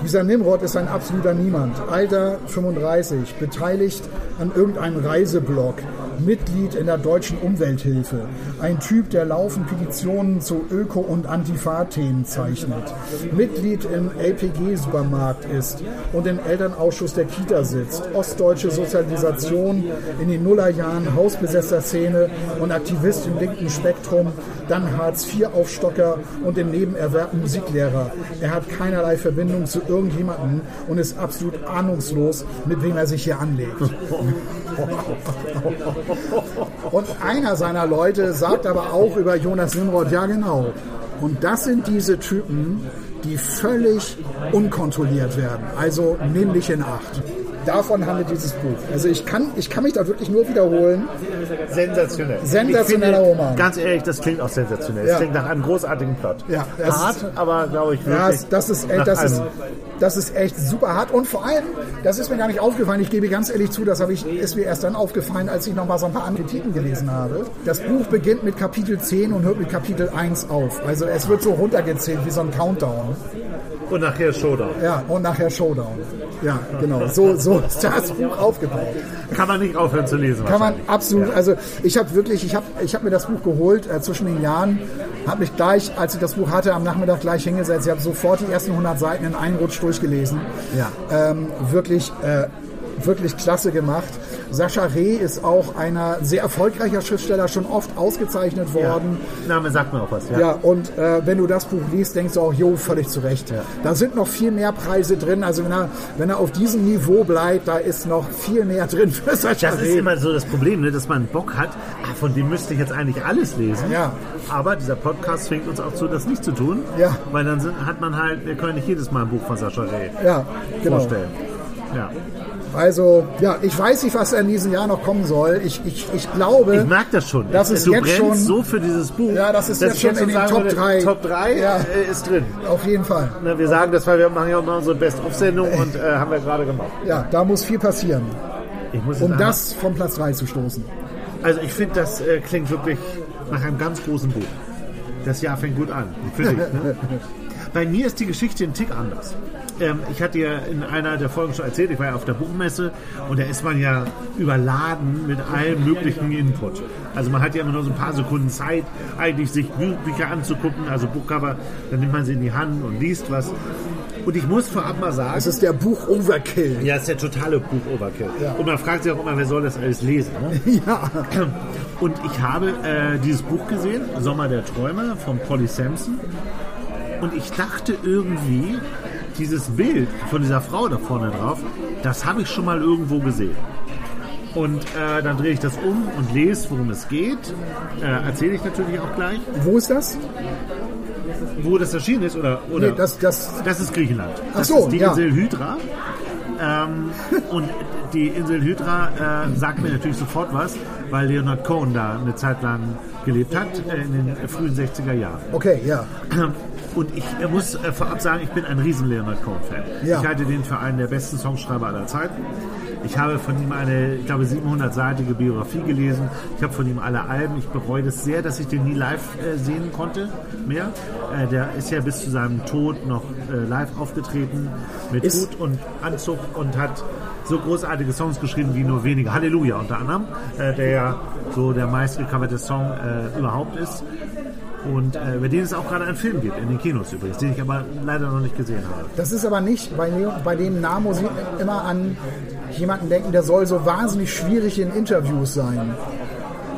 Dieser Nimrod ist ein absoluter Niemand. Alter 35, beteiligt an irgendeinem Reiseblog, Mitglied in der deutschen Umwelthilfe, ein Typ, der laufend Petitionen zu Öko- und Antifa-Themen zeichnet, Mitglied im LPG-Supermarkt ist und im Elternausschuss der Kita sitzt, ostdeutsche Sozialisation in den Nullerjahren, Hausbesetzer-Szene und Aktivist im linken Spektrum, dann Hartz-IV-Aufstocker und im Nebenerwerb Musiklehrer. Er hat keinerlei Verbindung zu irgendjemandem und ist absolut ahnungslos, mit wem er sich hier anlegt. Und einer seiner Leute sagt aber auch über Jonas Nimrod, ja genau. Und das sind diese Typen, die völlig unkontrolliert werden. Also nämlich in Acht. Davon handelt dieses Buch. Also ich kann, ich kann mich da wirklich nur wiederholen. Sensationell. Sensationeller finde, Roman. Ganz ehrlich, das klingt auch sensationell. Das klingt nach einem großartigen Plot. Ja, hart, ist, aber glaube ich wirklich. Ja, das ist, das ist, das ist echt super hart. Und vor allem, das ist mir gar nicht aufgefallen. Ich gebe ganz ehrlich zu, das habe ich, ist mir erst dann aufgefallen, als ich noch mal so ein paar andere Titel gelesen habe. Das Buch beginnt mit Kapitel 10 und hört mit Kapitel 1 auf. Also es wird so runtergezählt wie so ein Countdown. Und nachher Showdown. Ja, und nachher Showdown. Ja, genau. So, so ist das Buch aufgebaut. Kann man nicht aufhören zu lesen. Kann man absolut. Also ich habe wirklich, ich habe ich hab mir das Buch geholt äh, zwischen den Jahren, habe mich gleich, als ich das Buch hatte, am Nachmittag gleich hingesetzt. Ich habe sofort die ersten 100 Seiten in einen Rutsch durchgelesen. Ja. Ähm, wirklich, äh, wirklich klasse gemacht. Sascha Reh ist auch einer sehr erfolgreicher Schriftsteller, schon oft ausgezeichnet worden. Ja. Name sagt mir auch was, ja. Ja, und äh, wenn du das Buch liest, denkst du auch, jo, völlig zu Recht. Ja. Da sind noch viel mehr Preise drin. Also wenn er, wenn er auf diesem Niveau bleibt, da ist noch viel mehr drin für Sascha Das Reh. ist immer so das Problem, ne, dass man Bock hat, ach, von dem müsste ich jetzt eigentlich alles lesen. Ja. Aber dieser Podcast zwingt uns auch zu, das nicht zu tun. Ja. Weil dann sind, hat man halt, wir können nicht jedes Mal ein Buch von Sascha Reh ja, genau. vorstellen. Ja. Also, ja, ich weiß nicht, was in diesem Jahr noch kommen soll. Ich, ich, ich glaube. Ich mag das schon. Das ist du jetzt schon, so für dieses Buch. Ja, das ist jetzt schon in den Top 3. Top 3 ja. Äh, ist drin. Auf jeden Fall. Na, wir sagen das, weil wir machen ja auch mal unsere Best-of-Sendung und äh, haben wir gerade gemacht. Ja, da muss viel passieren, um das vom Platz 3 zu stoßen. Also ich finde, das äh, klingt wirklich nach einem ganz großen Buch. Das Jahr fängt gut an. Für dich, ne? *laughs* Bei mir ist die Geschichte ein Tick anders. Ähm, ich hatte ja in einer der Folgen schon erzählt, ich war ja auf der Buchmesse und da ist man ja überladen mit allem möglichen Input. Also man hat ja immer nur so ein paar Sekunden Zeit, eigentlich sich Bü Bücher anzugucken, also Buchcover, dann nimmt man sie in die Hand und liest was. Und ich muss vorab mal sagen. Es ist der Buch-Overkill. Ja, es ist der totale Buch-Overkill. Ja. Und man fragt sich auch immer, wer soll das alles lesen? Ne? *laughs* Ja. Und ich habe äh, dieses Buch gesehen, Sommer der Träume von Polly Sampson. Und ich dachte irgendwie, dieses Bild von dieser Frau da vorne drauf, das habe ich schon mal irgendwo gesehen. Und äh, dann drehe ich das um und lese, worum es geht. Äh, Erzähle ich natürlich auch gleich. Wo ist das? Wo das erschienen ist? Oder, oder nee, das, das, das ist Griechenland. Ach das so, ist die ja. Insel Hydra. Ähm, *laughs* und die Insel Hydra äh, sagt mir natürlich sofort was, weil Leonard Cohen da eine Zeit lang gelebt hat, äh, in den frühen 60er Jahren. Okay, ja. *clears throat* Und ich muss äh, vorab sagen, ich bin ein riesen Leonard Cohen-Fan. Ja. Ich halte den für einen der besten Songschreiber aller Zeiten. Ich habe von ihm eine, ich glaube, 700-seitige Biografie gelesen. Ich habe von ihm alle Alben. Ich bereue das sehr, dass ich den nie live äh, sehen konnte mehr. Äh, der ist ja bis zu seinem Tod noch äh, live aufgetreten mit ist Hut und Anzug und hat so großartige Songs geschrieben wie nur wenige. Halleluja unter anderem, der ja so der meistgecoverte Song überhaupt ist. Und äh, über den es auch gerade einen Film gibt, in den Kinos übrigens, den ich aber leider noch nicht gesehen habe. Das ist aber nicht, bei, bei dem Namen muss immer an jemanden denken, der soll so wahnsinnig schwierig in Interviews sein.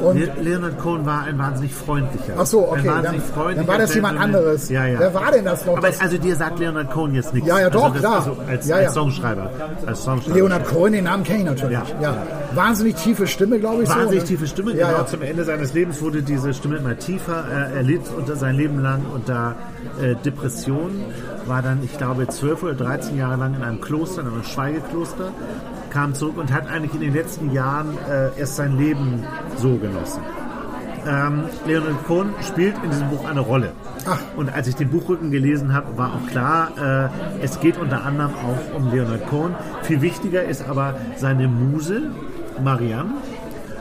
Und Leonard Cohen war ein wahnsinnig freundlicher. Ach so, okay. Dann, dann, war das jemand anderes. Ja, ja. Wer war denn das noch? Aber also dir sagt Leonard Cohen jetzt nichts. Ja, ja, doch, also klar. Also als, ja, ja. als, Songschreiber, als Songschreiber. Leonard Cohen, den Namen kenne ich natürlich. Ja, ja. Wahnsinnig tiefe Stimme, glaube ich. Wahnsinnig so, ne? tiefe Stimme, ja, genau. Ja. Zum Ende seines Lebens wurde diese Stimme immer tiefer. Er litt unter sein Leben lang unter äh, Depressionen, war dann, ich glaube, zwölf oder 13 Jahre lang in einem Kloster, in einem Schweigekloster kam zurück und hat eigentlich in den letzten Jahren äh, erst sein Leben so genossen. Ähm, Leonard Cohen spielt in diesem Buch eine Rolle. Ach. Und als ich den Buchrücken gelesen habe, war auch klar, äh, es geht unter anderem auch um Leonard Cohen. Viel wichtiger ist aber seine Muse, Marianne.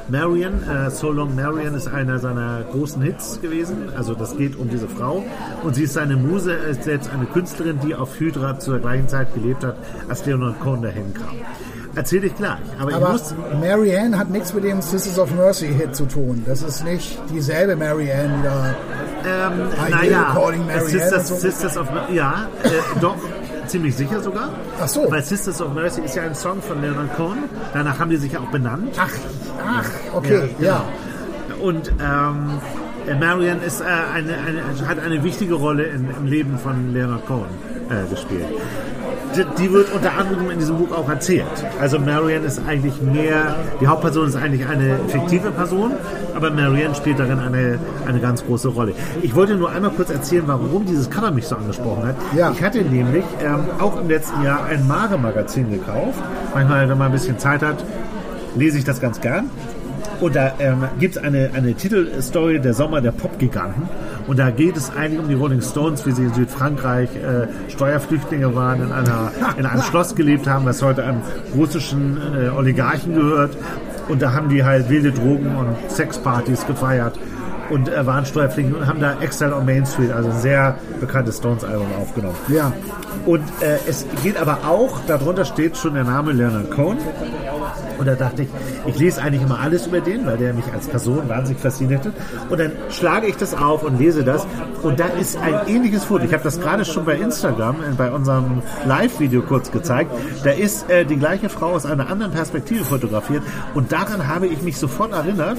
Marian, äh, So Long Marian ist einer seiner großen Hits gewesen. Also das geht um diese Frau. Und sie ist seine Muse, ist jetzt eine Künstlerin, die auf Hydra zur gleichen Zeit gelebt hat, als Leonard Cohen dahin kam. Erzähl ich gleich. Aber, Aber muss. Marianne hat nichts mit dem Sisters of Mercy Hit zu tun. Das ist nicht dieselbe Marianne, die da. Ähm, naja, Marianne Sisters, so. Sisters of Ja, äh, doch, ziemlich sicher sogar. Ach so. Weil Sisters of Mercy ist ja ein Song von Leonard Cohen. Danach haben die sich ja auch benannt. Ach, ach, okay, ja. genau. Und ähm, äh, Marian ist, äh, eine, eine, hat eine wichtige Rolle in, im Leben von Leonard Cohen äh, gespielt. Die, wird unter anderem in diesem Buch auch erzählt. Also Marian ist eigentlich mehr, die Hauptperson ist eigentlich eine fiktive Person, aber Marian spielt darin eine, eine ganz große Rolle. Ich wollte nur einmal kurz erzählen, warum dieses Cover mich so angesprochen hat. Ja. Ich hatte nämlich ähm, auch im letzten Jahr ein Mare-Magazin gekauft. Manchmal, wenn man ein bisschen Zeit hat, lese ich das ganz gern. Und da ähm, gibt es eine, eine Titelstory, der Sommer der Popgiganten. Und da geht es eigentlich um die Rolling Stones, wie sie in Südfrankreich äh, Steuerflüchtlinge waren, in, einer, in einem Schloss gelebt haben, das heute einem russischen äh, Oligarchen gehört. Und da haben die halt wilde Drogen und Sexpartys gefeiert. Und äh, waren steuerpflichtig und haben da Exile on Main Street, also ein sehr bekanntes Stones-Album aufgenommen. Ja. Und äh, es geht aber auch, darunter steht schon der Name Leonard Cohen. Und da dachte ich, ich lese eigentlich immer alles über den, weil der mich als Person wahnsinnig fasziniert hat. Und dann schlage ich das auf und lese das. Und da ist ein ähnliches Foto. Ich habe das gerade schon bei Instagram, äh, bei unserem Live-Video kurz gezeigt. Da ist äh, die gleiche Frau aus einer anderen Perspektive fotografiert. Und daran habe ich mich sofort erinnert,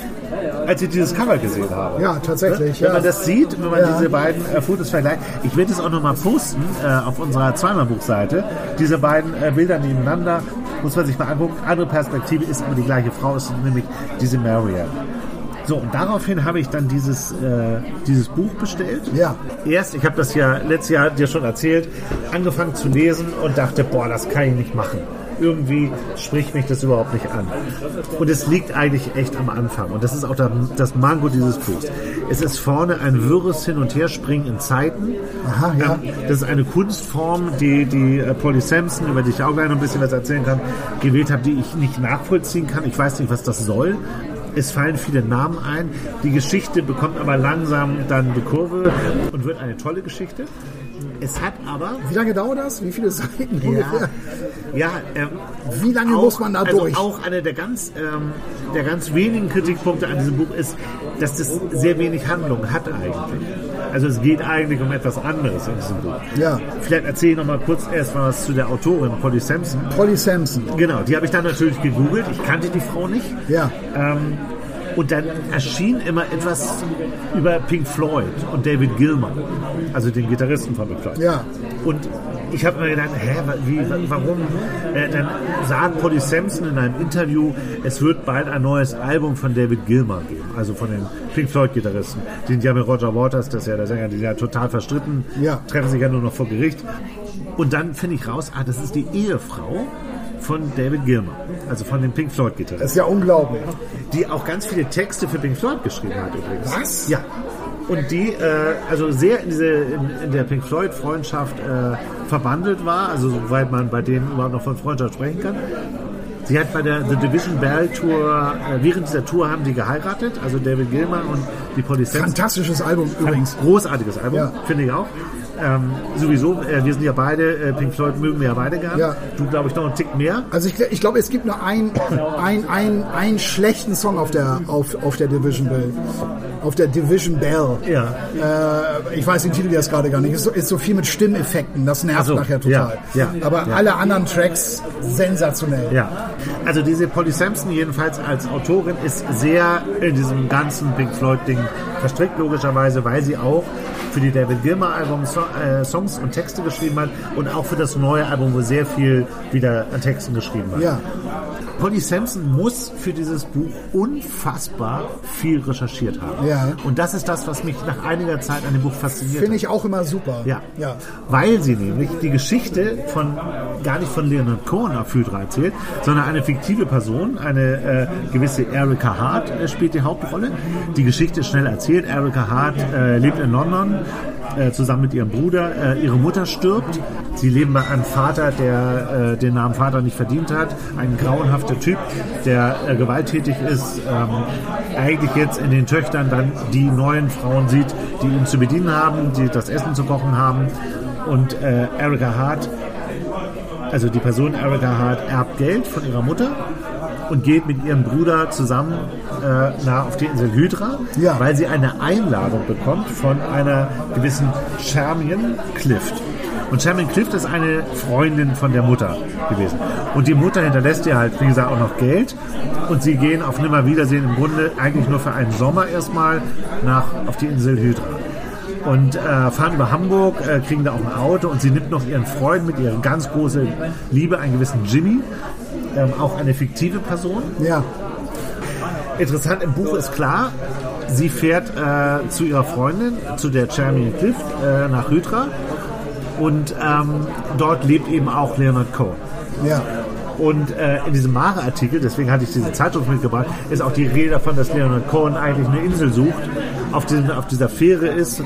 als ich dieses Cover gesehen habe. Ja, tatsächlich. Wenn ja. man das sieht, wenn man Ja. diese beiden äh, Fotos vergleicht. Ich werde es auch nochmal posten äh, auf unserer Zweimalbuchseite. Diese beiden äh, Bilder nebeneinander muss man sich mal angucken. Andere Perspektive ist aber die gleiche Frau, ist nämlich diese Marianne. So, und daraufhin habe ich dann dieses, äh, dieses Buch bestellt. Ja. Erst, ich habe das ja letztes Jahr dir schon erzählt, angefangen zu lesen und dachte, boah, das kann ich nicht machen. Irgendwie spricht mich das überhaupt nicht an. Und es liegt eigentlich echt am Anfang. Und das ist auch das Mango dieses Buchs. Es ist vorne ein wirres Hin- und Herspringen in Zeiten. Aha, ja. Ähm, Das ist eine Kunstform, die, die äh, Polly Sampson, über die ich auch gleich noch ein bisschen was erzählen kann, gewählt habe, die ich nicht nachvollziehen kann. Ich weiß nicht, was das soll. Es fallen viele Namen ein. Die Geschichte bekommt aber langsam dann die Kurve und wird eine tolle Geschichte. Es hat aber Wie lange dauert das? Wie viele Seiten ja, ungefähr? *laughs* ja ähm, Wie lange muss man da also durch? Auch einer der ganz, ähm, der ganz wenigen Kritikpunkte an diesem Buch ist, dass das sehr wenig Handlung hat eigentlich. Also es geht eigentlich um etwas anderes in diesem Buch. Ja. Vielleicht erzähle ich noch mal kurz erst was zu der Autorin, Polly Sampson. Polly Sampson. Genau, die habe ich dann natürlich gegoogelt. Ich kannte die Frau nicht. Ja. Ähm, und dann erschien immer etwas über Pink Floyd und David Gilmour, also den Gitarristen von Pink Floyd. Ja. Und ich habe mir gedacht, hä, wie, wa- warum? Äh, dann sagt Polly Sampson in einem Interview, es wird bald ein neues Album von David Gilmour geben, also von den Pink Floyd-Gitarristen. Die sind ja mit Roger Waters, das ist ja der Sänger, die sind ja total verstritten, Ja. treffen sich ja nur noch vor Gericht. Und dann finde ich raus, ah, das ist die Ehefrau von David Gilmour, also von den Pink Floyd-Gitarristen Das ist ja unglaublich. die auch ganz viele Texte für Pink Floyd geschrieben hat übrigens. Was? Ja. Und die äh, also sehr in, diese, in, in der Pink Floyd Freundschaft äh, verbandelt war, also soweit man bei denen überhaupt noch von Freundschaft sprechen kann. Sie hat bei der The Division Bell Tour, äh, während dieser Tour haben die geheiratet, also David Gilmour und die Sampson. Fantastisches Album übrigens. Großartiges Album, Ja. finde ich auch. Ähm, sowieso, äh, wir sind ja beide, äh, Pink Floyd mögen wir ja beide gern. Ja. Du, glaube ich, noch einen Tick mehr. Also ich, ich glaube, es gibt nur ein, ein, ein, einen schlechten Song auf der, auf, auf der Division Bell. Auf der Division Bell. Ja. Äh, ich weiß den Titel jetzt gerade gar nicht. Ist so, ist so viel mit Stimmeffekten. Das nervt so, nachher total. ja, ja, Aber ja. alle anderen Tracks sensationell. Ja, also diese Polly Sampson jedenfalls als Autorin ist sehr in diesem ganzen Pink Floyd-Ding verstrickt, logischerweise, weil sie auch für die David Gilmour Album so, äh, Songs und Texte geschrieben hat und auch für das neue Album, wo sehr viel wieder an Texten geschrieben hat. Ja. Polly Sampson muss für dieses Buch unfassbar viel recherchiert haben. Ja. Und das ist das, was mich nach einiger Zeit an dem Buch fasziniert Finde ich auch immer super. Ja. ja. Weil sie nämlich die Geschichte von, gar nicht von Leonard Cohen auf Hydra erzählt, sondern eine fiktive Person, eine äh, gewisse Erika Hart äh, spielt die Hauptrolle. Die Geschichte ist schnell erzählt. Erika Hart äh, lebt in London äh, zusammen mit ihrem Bruder. Äh, ihre Mutter stirbt. Sie leben bei einem Vater, der äh, den Namen Vater nicht verdient hat. Ein grauenhafter Typ, der äh, gewalttätig ist. Ähm, eigentlich jetzt in den Töchtern dann die neuen Frauen sieht, die ihn zu bedienen haben, die das Essen zu kochen haben. Und äh, Erika Hart, also die Person Erika Hart, erbt Geld von ihrer Mutter und geht mit ihrem Bruder zusammen äh, nach, auf die Insel Hydra, Ja. weil sie eine Einladung bekommt von einer gewissen Charmian Clift. Und Charmian Clift ist eine Freundin von der Mutter gewesen. Und die Mutter hinterlässt ihr halt, wie gesagt, auch noch Geld. Und sie gehen auf Nimmerwiedersehen im Grunde eigentlich nur für einen Sommer erstmal nach, auf die Insel Hydra und äh, fahren über Hamburg, äh, kriegen da auch ein Auto und sie nimmt noch ihren Freund mit, ihrer ganz große Liebe, einen gewissen Jimmy, ähm, auch eine fiktive Person. Ja. Interessant im Buch ist klar, sie fährt äh, zu ihrer Freundin, zu der Charmian Clift, äh, nach Hydra und ähm, dort lebt eben auch Leonard Cohen. Ja. Und äh, in diesem Mare-Artikel, deswegen hatte ich diese Zeitschrift mitgebracht, ist auch die Rede davon, dass Leonard Cohen eigentlich eine Insel sucht, auf, diesen, auf dieser Fähre ist, äh,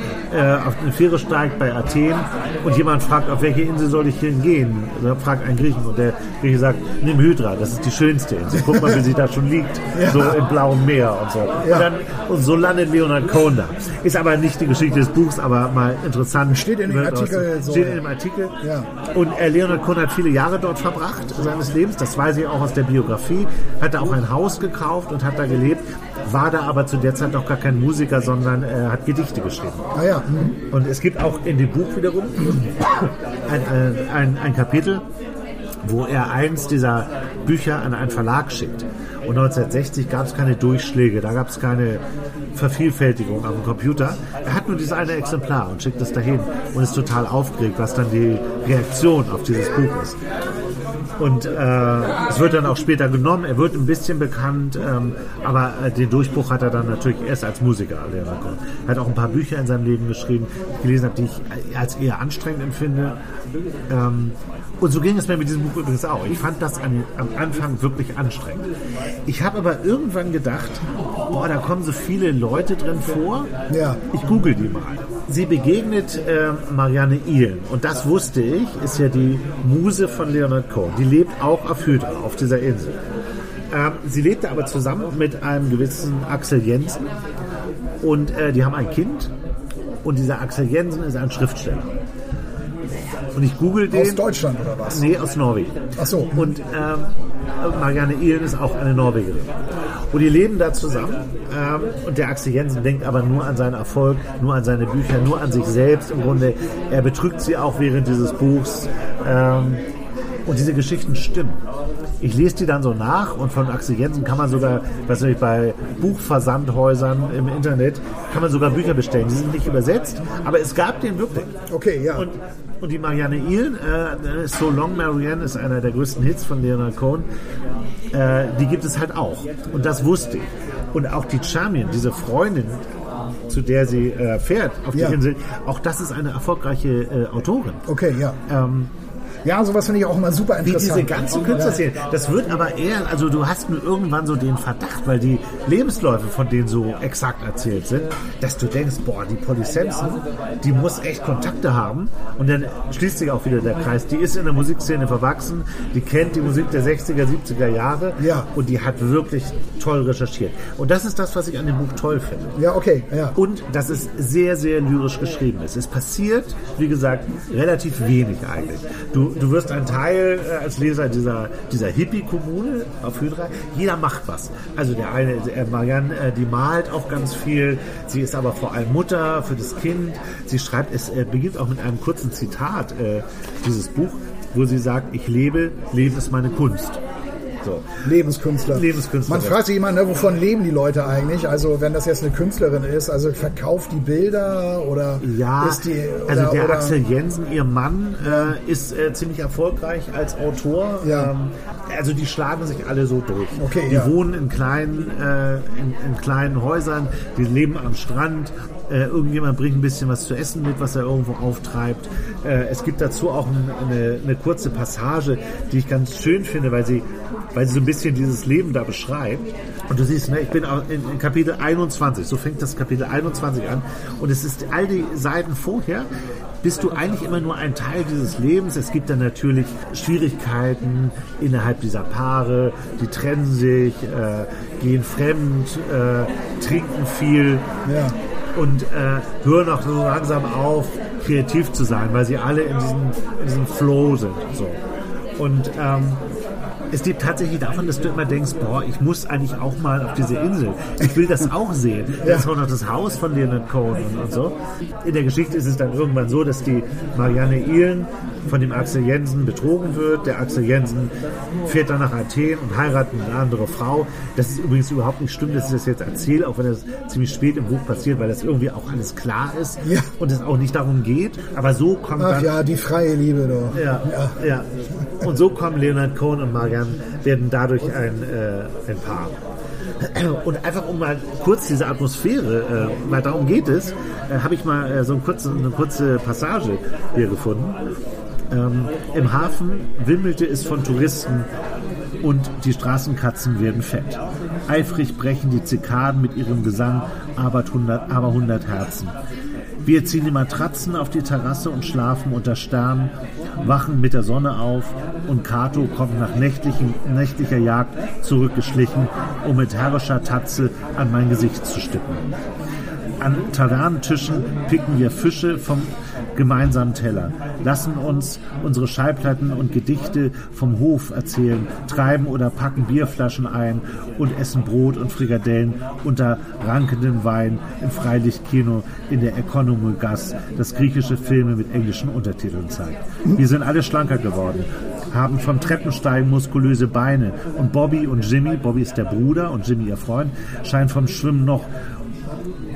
auf eine Fähre steigt bei Athen und jemand fragt, auf welche Insel soll ich denn gehen? Da fragt ein Griechen und der Grieche sagt, nimm Hydra, das ist die schönste Insel. Guck mal, wie sie da schon liegt, ja. so im blauen Meer und so. Ja. Und, dann, und so landet Leonard Cohen da. Ist aber nicht die Geschichte des Buchs, aber mal interessant. Steht in dem Artikel. So, steht in dem Artikel. Ja. Und äh, Leonard Cohen hat viele Jahre dort verbracht seines Lebens, das weiß ich auch aus der Biografie, hat da auch ein Haus gekauft und hat da gelebt, war da aber zu der Zeit noch gar kein Musiker, sondern äh, hat Gedichte geschrieben. Ah ja. Mhm. Und es gibt auch in dem Buch wiederum ein, ein, ein, ein Kapitel, wo er eins dieser Bücher an einen Verlag schickt. Und 1960 gab es keine Durchschläge, da gab es keine Vervielfältigung am Computer. Er hat nur dieses eine Exemplar und schickt es dahin und ist total aufgeregt, was dann die Reaktion auf dieses Buch ist. Und äh, es wird dann auch später genommen. Er wird ein bisschen bekannt, ähm, aber äh, den Durchbruch hat er dann natürlich erst als Musiker. Er hat auch ein paar Bücher in seinem Leben geschrieben, gelesen habe, die ich als eher anstrengend empfinde. Ähm, und so ging es mir mit diesem Buch übrigens auch. Ich fand das an, am Anfang wirklich anstrengend. Ich habe aber irgendwann gedacht, boah, da kommen so viele Leute drin vor. Ja. Ich google die mal. Sie begegnet äh, Marianne Ihlen. Und das wusste ich, ist ja die Muse von Leonard Cohen. Die lebt auch auf Hydra, auf dieser Insel. Ähm, sie lebte aber zusammen mit einem gewissen Axel Jensen. Und äh, die haben ein Kind. Und dieser Axel Jensen ist ein Schriftsteller. Und ich google den. Aus Deutschland oder was? Nee, aus Norwegen. Ach so. Und ähm, Marianne Ehlen ist auch eine Norwegerin. Und die leben da zusammen. Ähm, und der Axel Jensen denkt aber nur an seinen Erfolg, nur an seine Bücher, nur an sich selbst im Grunde. Er betrügt sie auch während dieses Buchs. Ähm, und diese Geschichten stimmen. Ich lese die dann so nach und von Axel Jensen kann man sogar, was ich bei Buchversandhäusern im Internet, kann man sogar Bücher bestellen. Die sind nicht übersetzt, aber es gab den wirklich. Okay, ja. Und und die Marianne Ihlen, äh, So Long Marianne ist einer der größten Hits von Leonard Cohen, äh, die gibt es halt auch. Und das wusste ich. Und auch die Charmian, diese Freundin, zu der sie äh, fährt auf die ja. Insel, auch das ist eine erfolgreiche äh, Autorin. Okay, ja. Ähm, ja, sowas finde ich auch immer super interessant. Wie diese ganzen Künstlerszenen. Das wird aber eher, also du hast nur irgendwann so den Verdacht, weil die Lebensläufe von denen so exakt erzählt sind, dass du denkst, boah, die Polly Sampson, die muss echt Kontakte haben. Und dann schließt sich auch wieder der Kreis. Die ist in der Musikszene verwachsen, die kennt die Musik der 60er, 70er Jahre ja. und die hat wirklich toll recherchiert. Und das ist das, was ich an dem Buch toll finde. Ja, okay. Ja. Und dass es sehr, sehr lyrisch geschrieben ist. Es passiert, wie gesagt, relativ wenig eigentlich. Du du, wirst ein Teil äh, als Leser dieser, dieser Hippie-Kommune auf Hydra. Jeder macht was. Also der eine, äh, Marianne, äh, die malt auch ganz viel. Sie ist aber vor allem Mutter für das Kind. Sie schreibt, es äh, beginnt auch mit einem kurzen Zitat, äh, dieses Buch, wo sie sagt, ich lebe, Leben ist meine Kunst. So. Lebenskünstler. Lebenskünstler. Man fragt sich immer, ne, wovon leben die Leute eigentlich? Also wenn das jetzt eine Künstlerin ist, also verkauft die Bilder oder ja, ist die oder, also der oder, Axel Jensen, ihr Mann, äh, ist äh, ziemlich erfolgreich als Autor. Ja. Ähm, also die schlagen sich alle so durch. Okay, die ja. wohnen in kleinen, äh, in, in, kleinen Häusern, die leben am Strand. Äh, irgendjemand bringt ein bisschen was zu essen mit, was er irgendwo auftreibt. Äh, es gibt dazu auch ein, eine, eine kurze Passage, die ich ganz schön finde, weil sie weil sie so ein bisschen dieses Leben da beschreibt. Und du siehst, ne, ich bin in, in Kapitel 21, so fängt das Kapitel 21 an. Und es ist all die Seiten vorher, bist du eigentlich immer nur ein Teil dieses Lebens. Es gibt dann natürlich Schwierigkeiten innerhalb dieser Paare, die trennen sich, äh, gehen fremd, äh, trinken viel ja. Und äh, hören auch so langsam auf, kreativ zu sein, weil sie alle in diesem, in diesem Flow sind. So. Und ähm, es lebt tatsächlich davon, dass du immer denkst, boah, ich muss eigentlich auch mal auf diese Insel. Ich will das auch sehen. Ja. Das war noch das Haus von Leonard Cohen und, und, so. In der Geschichte ist es dann irgendwann so, dass die Marianne Ihlen von dem Axel Jensen betrogen wird. Der Axel Jensen fährt dann nach Athen und heiratet eine andere Frau. Das ist übrigens überhaupt nicht schlimm, dass ich das jetzt erzähle, auch wenn das ziemlich spät im Buch passiert, weil das irgendwie auch alles klar ist ja. und es auch nicht darum geht. Aber so kommt Ach dann... ja, die freie Liebe doch. Ja, ja. ja. Und so kommen Leonard Cohen und Marianne werden dadurch ein, äh, ein Paar. Und einfach um mal kurz diese Atmosphäre, äh, weil darum geht es, äh, habe ich mal äh, so eine kurze, eine kurze Passage hier gefunden. Ähm, Im Hafen wimmelte es von Touristen und die Straßenkatzen werden fett. Eifrig brechen die Zikaden mit ihrem Gesang aber hundert, aber hundert Herzen. Wir ziehen die Matratzen auf die Terrasse und schlafen unter Sternen, wachen mit der Sonne auf und Kato kommt nach nächtlicher Jagd zurückgeschlichen, um mit herrischer Tatze an mein Gesicht zu stippen. An Tavernentischen picken wir Fische vom gemeinsamen Teller, lassen uns unsere Schallplatten und Gedichte vom Hof erzählen, treiben oder packen Bierflaschen ein und essen Brot und Frikadellen unter rankendem Wein im Freilichtkino in der Economy Gas, das griechische Filme mit englischen Untertiteln zeigt. Wir sind alle schlanker geworden, haben vom Treppensteigen muskulöse Beine und Bobby und Jimmy, Bobby ist der Bruder und Jimmy ihr Freund, scheinen vom Schwimmen noch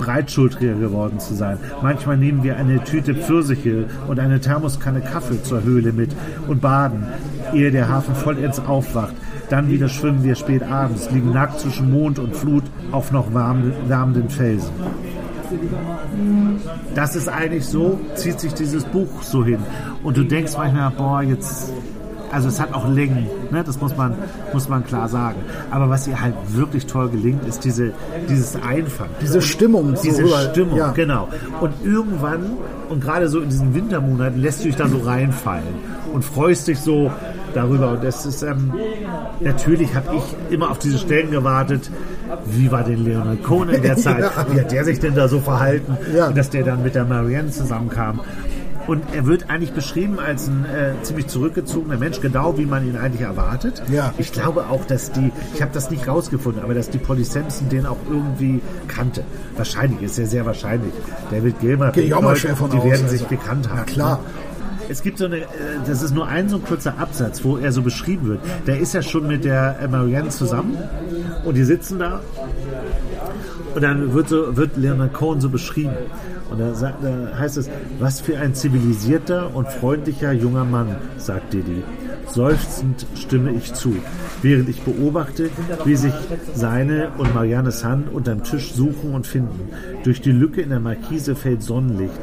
breitschultriger geworden zu sein. Manchmal nehmen wir eine Tüte Pfirsiche und eine Thermoskanne Kaffee zur Höhle mit und baden, ehe der Hafen vollends aufwacht. Dann wieder schwimmen wir spät abends, liegen nackt zwischen Mond und Flut auf noch wärmenden Felsen. Das ist eigentlich so, zieht sich dieses Buch so hin. Und du denkst manchmal, boah, jetzt also es hat auch Längen, ne? das muss man, muss man klar sagen. Aber was ihr halt wirklich toll gelingt, ist diese, dieses Einfangen. Diese Stimmung. Diese so Stimmung, ja. genau. Und irgendwann, und gerade so in diesen Wintermonaten, lässt du dich da so reinfallen und freust dich so darüber. Und das ist, ähm, natürlich habe ich immer auf diese Stellen gewartet, wie war denn Leonard Cohen in der *laughs* Zeit? ja. Wie hat der sich denn da so verhalten? Ja. Dass der dann mit der Marianne zusammenkam. Und er wird eigentlich beschrieben als ein äh, ziemlich zurückgezogener Mensch, genau wie man ihn eigentlich erwartet. Ja. Ich glaube auch, dass die, ich habe das nicht rausgefunden, aber dass die Polly Simpson den auch irgendwie kannte. Wahrscheinlich, ist ja sehr wahrscheinlich. David Gilmer, Gehe ich auch mal schwer von die aus, werden sich also. bekannt haben. Na klar. Es gibt so eine, äh, das ist nur ein so ein kurzer Absatz, wo er so beschrieben wird. Der ist ja schon mit der Marianne zusammen und die sitzen da und dann wird, so, wird Leonard Cohen so beschrieben. Und da, sagt, da heißt es, was für ein zivilisierter und freundlicher junger Mann, sagt Didi. Seufzend stimme ich zu, während ich beobachte, wie sich seine und Mariannes Hand unterm Tisch suchen und finden. Durch die Lücke in der Markise fällt Sonnenlicht.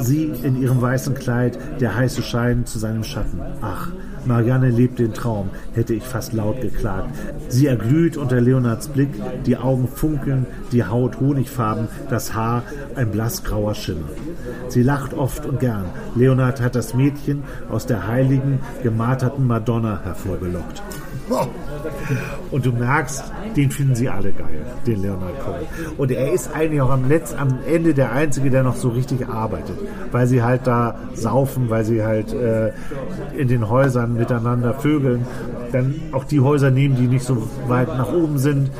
Sie in ihrem weißen Kleid, der heiße Schein zu seinem Schatten. Ach, Marianne lebt den Traum, hätte ich fast laut geklagt. Sie erglüht unter Leonards Blick, die Augen funkeln, die Haut honigfarben, das Haar ein blassgrauer Schimmer. Sie lacht oft und gern. Leonard hat das Mädchen aus der heiligen, gemarterten Madonna hervorgelockt. *laughs* Und du merkst, den finden sie alle geil, den Leonard Cohen. Und er ist eigentlich auch am, Letz-, am Ende der Einzige, der noch so richtig arbeitet. Weil sie halt da saufen, weil sie halt äh, in den Häusern miteinander vögeln. Dann auch die Häuser nehmen, die nicht so weit nach oben sind.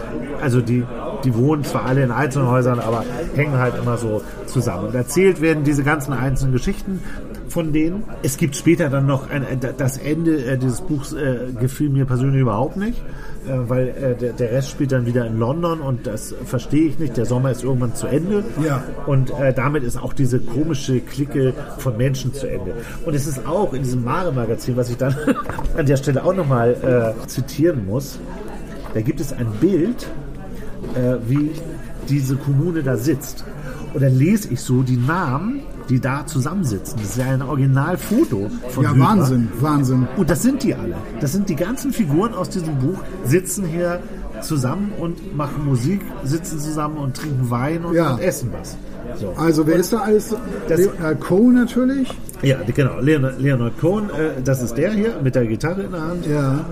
Also die, die wohnen zwar alle in einzelnen Häusern, aber hängen halt immer so zusammen. Und erzählt werden diese ganzen einzelnen Geschichten von denen. Es gibt später dann noch ein, das Ende äh, dieses Buchs äh, gefiel mir persönlich überhaupt nicht, äh, weil äh, der, der, Rest spielt dann wieder in London und das verstehe ich nicht. Der Sommer ist irgendwann zu Ende ja. und äh, damit ist auch diese komische Clique von Menschen zu Ende. Und es ist auch in diesem Mare-Magazin, was ich dann *laughs* an der Stelle auch nochmal äh, zitieren muss, da gibt es ein Bild, äh, wie diese Kommune da sitzt. Und dann lese ich so die Namen die da zusammensitzen. Das ist ja ein Originalfoto von Ja, Hüber. Wahnsinn, Wahnsinn. Und das sind die alle. Das sind die ganzen Figuren aus diesem Buch, sitzen hier zusammen und machen Musik, sitzen zusammen und trinken Wein und, ja. und essen was. So. Also wer und ist da alles? Leonard Cohen natürlich. Ja, genau. Leonard, Leonard Cohen, äh, das ist der hier mit der Gitarre in der Hand. Ja.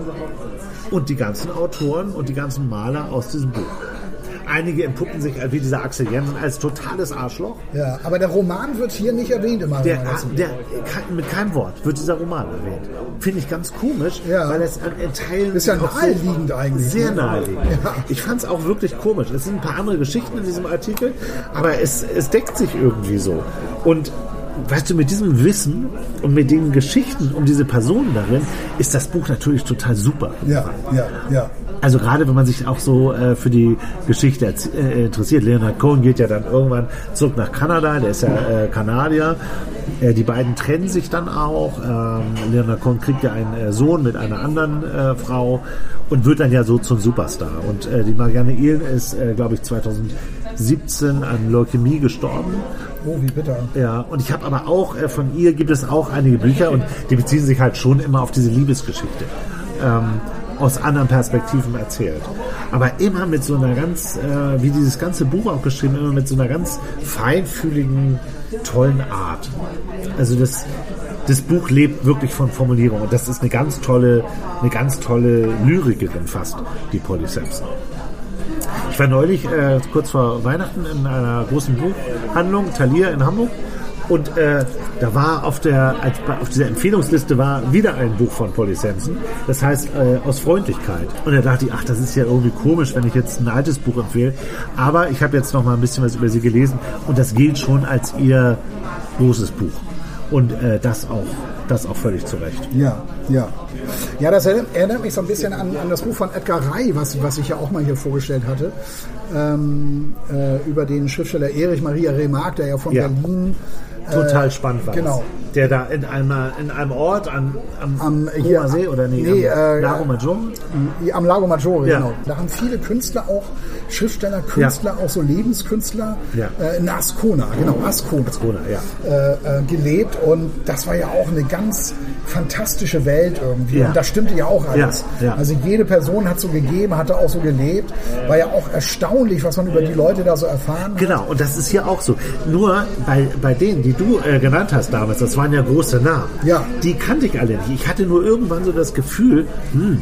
Und die ganzen Autoren und die ganzen Maler aus diesem Buch. Einige empuppen sich wie dieser Axel Jensen als totales Arschloch. Ja, aber der Roman wird hier nicht erwähnt immer. Der, der, mit keinem Wort wird dieser Roman erwähnt. Finde ich ganz komisch, ja. weil es in Teilen... Ist ja naheliegend so eigentlich. Sehr ne? naheliegend. Ja. Ich fand es auch wirklich komisch. Es sind ein paar andere Geschichten in diesem Artikel, aber es, es deckt sich irgendwie so. Und weißt du, mit diesem Wissen und mit den Geschichten um diese Personen darin ist das Buch natürlich total super. Ja, ja, ja. Also gerade wenn man sich auch so äh, für die Geschichte äh, interessiert. Leonard Cohen geht ja dann irgendwann zurück nach Kanada, der ist ja äh, Kanadier. Äh, die beiden trennen sich dann auch. Ähm, Leonard Cohen kriegt ja einen äh, Sohn mit einer anderen äh, Frau und wird dann ja so zum Superstar. Und die Marianne Ehlen ist, glaube ich, 2017 an Leukämie gestorben. Oh, wie bitter. Ja, und ich habe aber auch, von ihr gibt es auch einige Bücher und die beziehen sich halt schon immer auf diese Liebesgeschichte. Ähm, aus anderen Perspektiven erzählt. Aber immer mit so einer ganz, äh, wie dieses ganze Buch auch geschrieben, immer mit so einer ganz feinfühligen, tollen Art. Also das, das Buch lebt wirklich von Formulierung und das ist eine ganz tolle, eine ganz tolle Lyrikerin fast, die Polly Sampson. Ich war neulich äh, kurz vor Weihnachten in einer großen Buchhandlung, Thalia in Hamburg. Und äh, da war auf der auf dieser Empfehlungsliste war wieder ein Buch von Polly Sampson. Das heißt äh, aus Freundlichkeit. Und da dachte ich, ach, das ist ja irgendwie komisch, wenn ich jetzt ein altes Buch empfehle. Aber ich habe jetzt noch mal ein bisschen was über sie gelesen und das gilt schon als ihr großes Buch. Und äh, das auch das auch völlig zu Recht. Ja, ja. Ja, das erinnert mich so ein bisschen an, an das Buch von Edgar Rey, was, was ich ja auch mal hier vorgestellt hatte, ähm, äh, über den Schriftsteller Erich Maria Remarque, der ja von ja. Berlin total äh, spannend war. Genau. Der da in einem, in einem Ort an, am, am hier, See oder nee, nee am äh, Lago Maggiore? Am Lago Maggiore, ja. genau. Da haben viele Künstler auch, Schriftsteller, Künstler, ja. auch so Lebenskünstler ja. äh, in Ascona, genau, Ascona, Ascona ja. Äh, äh, gelebt und das war ja auch eine ganz fantastische Welt irgendwie. Und das stimmte ja auch alles. Also jede Person hat so gegeben, hatte auch so gelebt. War ja auch erstaunlich, was man über die Leute da so erfahren hat. Genau, und das ist hier auch so. Nur bei, bei denen, die du äh, genannt hast damals, das waren ja große Namen. Ja. Die kannte ich alle nicht. Ich hatte nur irgendwann so das Gefühl, hm,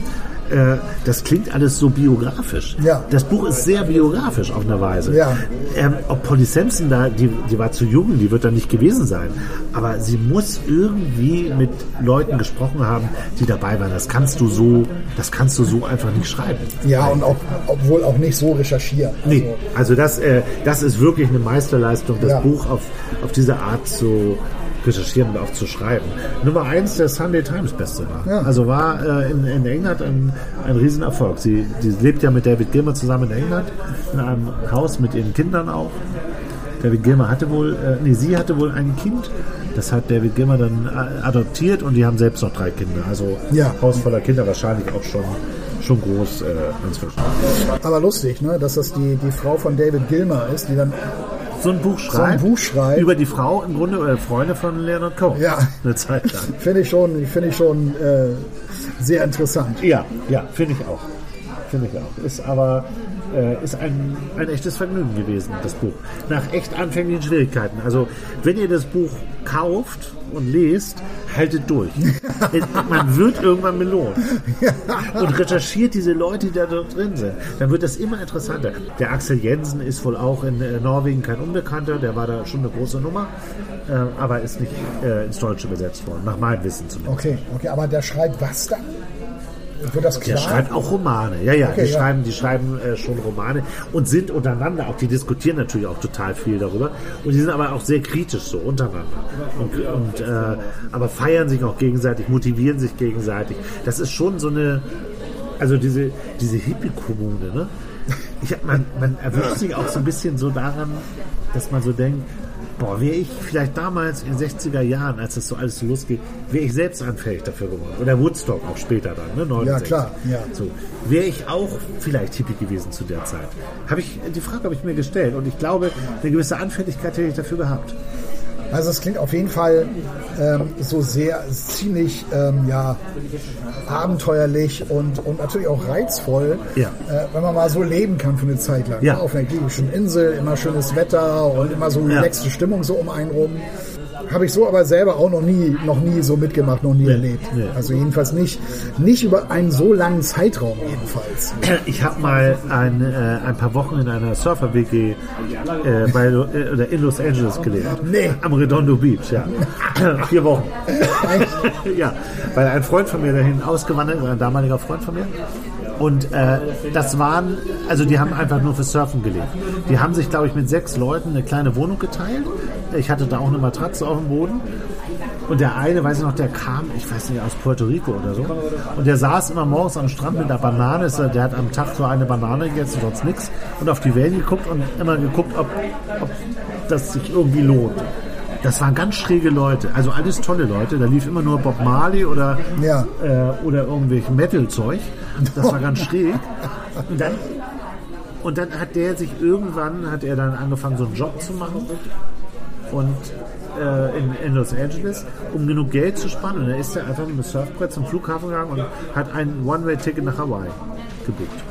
äh, das klingt alles so biografisch. Ja. Das Buch ist sehr biografisch auf eine Weise. Ja. Ähm, ob Polly Sampson da, die, die war zu jung, die wird da nicht gewesen sein. Aber sie muss irgendwie mit Leuten gesprochen haben, die dabei waren. Das kannst du so, das kannst du so einfach nicht schreiben. Ja, und auch, obwohl auch nicht so recherchieren. Also, nee, also das, äh, das ist wirklich eine Meisterleistung, das ja. Buch auf, auf diese Art zu, recherchieren und auch zu schreiben. Nummer eins der Sunday Times Bestseller. Ja. Also war äh, in, in, England ein, ein Riesenerfolg. Sie, lebt ja mit David Gilmer zusammen in England, in einem Haus mit ihren Kindern auch. David Gilmer hatte wohl, äh, nee, sie hatte wohl ein Kind. Das hat David Gilmer dann äh, adoptiert und die haben selbst noch drei Kinder. Also ja. Haus voller Kinder wahrscheinlich auch schon schon groß äh, inzwischen. Aber lustig, ne, dass das die, die Frau von David Gilmer ist, die dann so ein Buch schreibt. So ein Buch schreibt. Über die Frau im Grunde oder Freunde von Leonard Cohen. Ja. *laughs* Eine Zeit lang. finde ich schon, finde ich schon äh, sehr interessant. Ja, ja, finde ich auch. Finde ich auch. Ist aber äh, ist ein, ein echtes Vergnügen gewesen, das Buch. Nach echt anfänglichen Schwierigkeiten. Also, wenn ihr das Buch kauft und lest, haltet durch. Man wird irgendwann belohnt. Und recherchiert diese Leute, die da drin sind. Dann wird das immer interessanter. Der Axel Jensen ist wohl auch in äh, Norwegen kein Unbekannter. Der war da schon eine große Nummer. Äh, aber ist nicht äh, ins Deutsche übersetzt worden. Nach meinem Wissen zumindest. Okay, okay. Aber der schreibt was dann? Wird das klar? Der schreibt auch Romane. Ja, ja, okay, die, ja. Schreiben, die schreiben äh, schon Romane und sind untereinander auch, die diskutieren natürlich auch total viel darüber. Und die sind aber auch sehr kritisch so untereinander. Und, und äh, aber feiern sich auch gegenseitig, motivieren sich gegenseitig. Das ist schon so eine, also diese, diese Hippie-Kommune, ne? Ich, man, man erwischt sich auch so ein bisschen so daran, dass man so denkt, boah, wäre ich vielleicht damals in den 60er Jahren, als das so alles so losgeht, wäre ich selbst anfällig dafür geworden. Oder Woodstock auch später dann, ne? 69. Ja, klar. Ja. So, wäre ich auch vielleicht Hippie gewesen zu der Zeit. Habe ich, die Frage habe ich mir gestellt und ich glaube, eine gewisse Anfälligkeit hätte ich dafür gehabt. Also es klingt auf jeden Fall ähm, so sehr ziemlich ähm, ja, abenteuerlich und, und natürlich auch reizvoll, ja. äh, wenn man mal so leben kann für eine Zeit lang. Ja. Auf einer griechischen Insel, immer schönes Wetter und immer so relaxte Stimmung so um einen rum. Habe ich so aber selber auch noch nie, noch nie so mitgemacht, noch nie nee, erlebt. Nee. Also jedenfalls nicht, nicht über einen so langen Zeitraum jedenfalls. Ich habe mal ein, äh, ein paar Wochen in einer Surfer-WG äh, bei, äh, in Los Angeles gelebt. Nee. Am Redondo Beach, ja. *laughs* Vier Wochen. *laughs* ja, weil ein Freund von mir dahin ausgewandert, ein damaliger Freund von mir, und äh, das waren, also die haben einfach nur für Surfen gelebt. Die haben sich, glaube ich, mit sechs Leuten eine kleine Wohnung geteilt. Ich hatte da auch eine Matratze auf dem Boden. Und der eine, weiß ich noch, der kam, ich weiß nicht, aus Puerto Rico oder so. Und der saß immer morgens am Strand mit einer Banane. Der hat am Tag so eine Banane gegessen, sonst nichts. Und auf die Wellen geguckt und immer geguckt, ob, ob das sich irgendwie lohnt. Das waren ganz schräge Leute, also alles tolle Leute. Da lief immer nur Bob Marley oder, ja. äh, oder irgendwelche Metal-Zeug. Das war ganz schräg. Und dann, und dann hat der sich irgendwann, hat er dann angefangen, so einen Job zu machen. Und äh, in, in, Los Angeles, um genug Geld zu sparen. Und dann ist er einfach mit dem Surfbrett zum Flughafen gegangen und hat ein One-Way-Ticket nach Hawaii gebucht.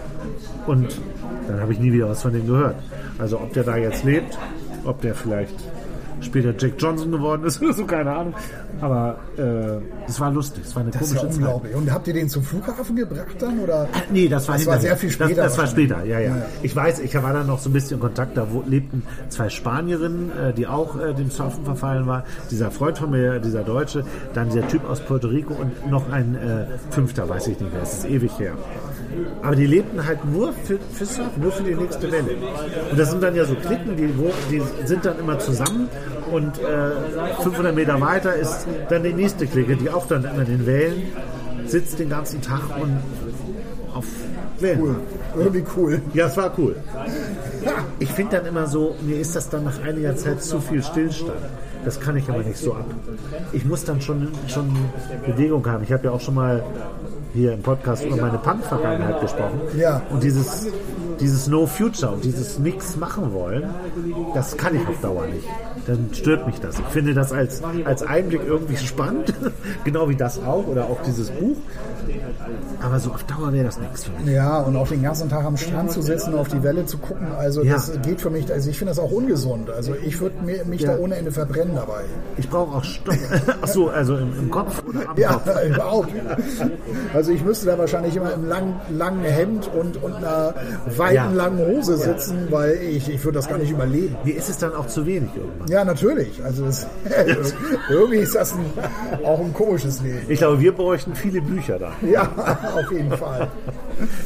Und dann habe ich nie wieder was von dem gehört. Also ob der da jetzt lebt, ob der vielleicht später Jack Johnson geworden ist oder so, keine Ahnung. Aber äh, es war lustig, es war eine das komische ist ja unglaublich. Zeit. Und habt ihr den zum Flughafen gebracht dann? Oder? Äh, nee, das war, das war sehr viel später. Das, das war später, ja, ja, ja, Ich weiß, ich war dann noch so ein bisschen in Kontakt, da wo, lebten zwei Spanierinnen, äh, die auch äh, dem Surfen verfallen war. Dieser Freund von mir, dieser Deutsche, dann der Typ aus Puerto Rico und noch ein äh, Fünfter, weiß ich nicht mehr, es ist ewig her. Aber die lebten halt nur für, für Surfen, nur für die nächste Welle. Und das sind dann ja so Klicken, die, wo, die sind dann immer zusammen und äh, 500 Meter weiter ist dann die nächste Clique, die auch dann in den Wellen sitzt den ganzen Tag und auf Wellen. Cool. Irgendwie cool. Ja, es war cool. Ich finde dann immer so, mir ist das dann nach einiger Zeit zu viel Stillstand. Das kann ich aber nicht so ab. Ich muss dann schon, schon Bewegung haben. Ich habe ja auch schon mal hier im Podcast über meine Punk-Vergangenheit gesprochen. Ja. Und dieses, dieses No Future und dieses Nix machen wollen, das kann ich auf Dauer nicht. Dann stört mich das. Ich finde das als, als Einblick irgendwie spannend, *laughs* genau wie das auch oder auch dieses Buch. Aber so auf Dauer wäre das nichts für mich. Ja, und auch den ganzen Tag am Strand zu sitzen, auf die Welle zu gucken, also ja. das geht für mich, also ich finde das auch ungesund. Also ich würde mich ja. da ohne Ende verbrennen dabei. Ich brauche auch Stoff. *laughs* Achso, also im, im, Kopf oder am ja, Kopf? Ja, *laughs* überhaupt. Also ich müsste da wahrscheinlich immer im langen, langen Hemd und, und einer weiten, ja. langen Hose sitzen, weil ich, ich würde das gar nicht überleben. Mir ist es dann auch zu wenig irgendwann. Ja, natürlich. Also das, *laughs* irgendwie ist das ein, auch ein komisches Leben. Ich glaube, wir bräuchten viele Bücher da. *laughs* Ja, auf jeden Fall.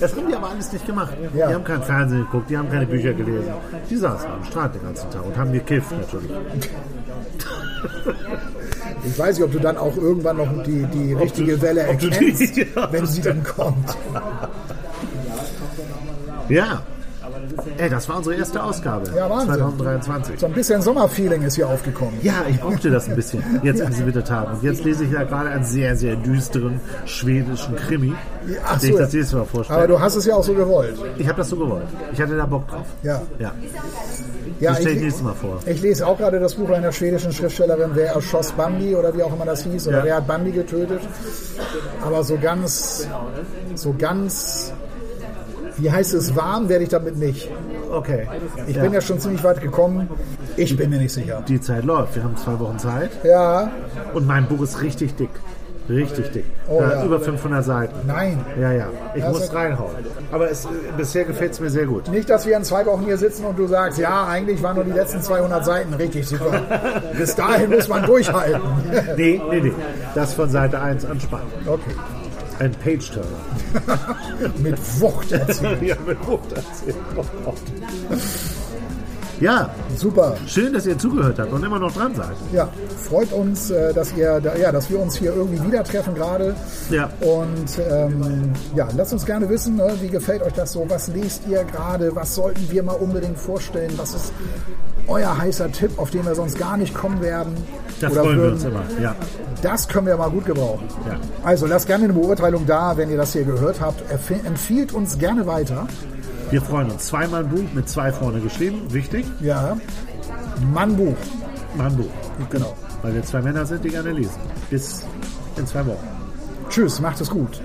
Das haben die aber alles nicht gemacht. Ja. Die haben kein Fernsehen geguckt, die haben keine Bücher gelesen. Die saßen am Strand den ganzen Tag und haben gekifft natürlich. *laughs* Ich weiß nicht, ob du dann auch irgendwann noch die, die richtige du, Welle erkennst, die, *laughs* ja. wenn sie dann kommt. Ja, Ey, das war unsere erste Ausgabe. Ja, Wahnsinn. 2023. So ein bisschen Sommerfeeling ist hier aufgekommen. Ja, ich brauchte das ein bisschen. Jetzt ja. in diesen Wintertagen. Und jetzt lese ich ja gerade einen sehr, sehr düsteren schwedischen Krimi. Ach den so, ich das nächste Mal vorstelle. Aber du hast es ja auch so gewollt. Ich habe das so gewollt. Ich hatte da Bock drauf. Ja. Ja. Ja, ich, ich, nächstes Mal vor. ich lese auch gerade das Buch einer schwedischen Schriftstellerin, Wer erschoss Bambi oder wie auch immer das hieß, oder ja. Wer hat Bambi getötet. Aber so ganz, so ganz wie heißt es, warm werde ich damit nicht. Okay. Ich bin ja schon ziemlich weit gekommen. Ich bin mir nicht sicher. Die Zeit läuft. Wir haben zwei Wochen Zeit. Ja. Und mein Buch ist richtig dick. Richtig dick. Oh, ja. Über 500 Seiten. Nein. Ja, ja. Ich das muss reinhauen. Aber es, bisher gefällt es mir sehr gut. Nicht, dass wir in zwei Wochen hier sitzen und du sagst, ja, eigentlich waren nur die letzten 200 Seiten richtig super. Bis dahin muss man durchhalten. nee, nee, nee. Das von Seite 1 anspannen. Okay. Ein Page-Turner. *laughs* mit Wucht erzählt. ja, mit Wucht erzählt. Ja, super. Schön, dass ihr zugehört habt und immer noch dran seid. Ja, freut uns, äh, dass ihr, ja, dass wir uns hier irgendwie wieder treffen gerade. Ja. Und ähm, ja, lasst uns gerne wissen, ne, wie gefällt euch das so? Was lest ihr gerade? Was sollten wir mal unbedingt vorstellen? Was ist euer heißer Tipp, auf den wir sonst gar nicht kommen werden? Da freuen würden? wir uns immer. Ja. Das können wir mal gut gebrauchen. Ja. Also lasst gerne eine Beurteilung da, wenn ihr das hier gehört habt. Empfiehlt uns gerne weiter. Wir freuen uns. Zweimal ein Buch mit zwei vorne geschrieben. Wichtig. Ja. Mannbuch. Mannbuch. Genau. Weil wir zwei Männer sind, die gerne lesen. Bis in zwei Wochen. Tschüss, macht es gut.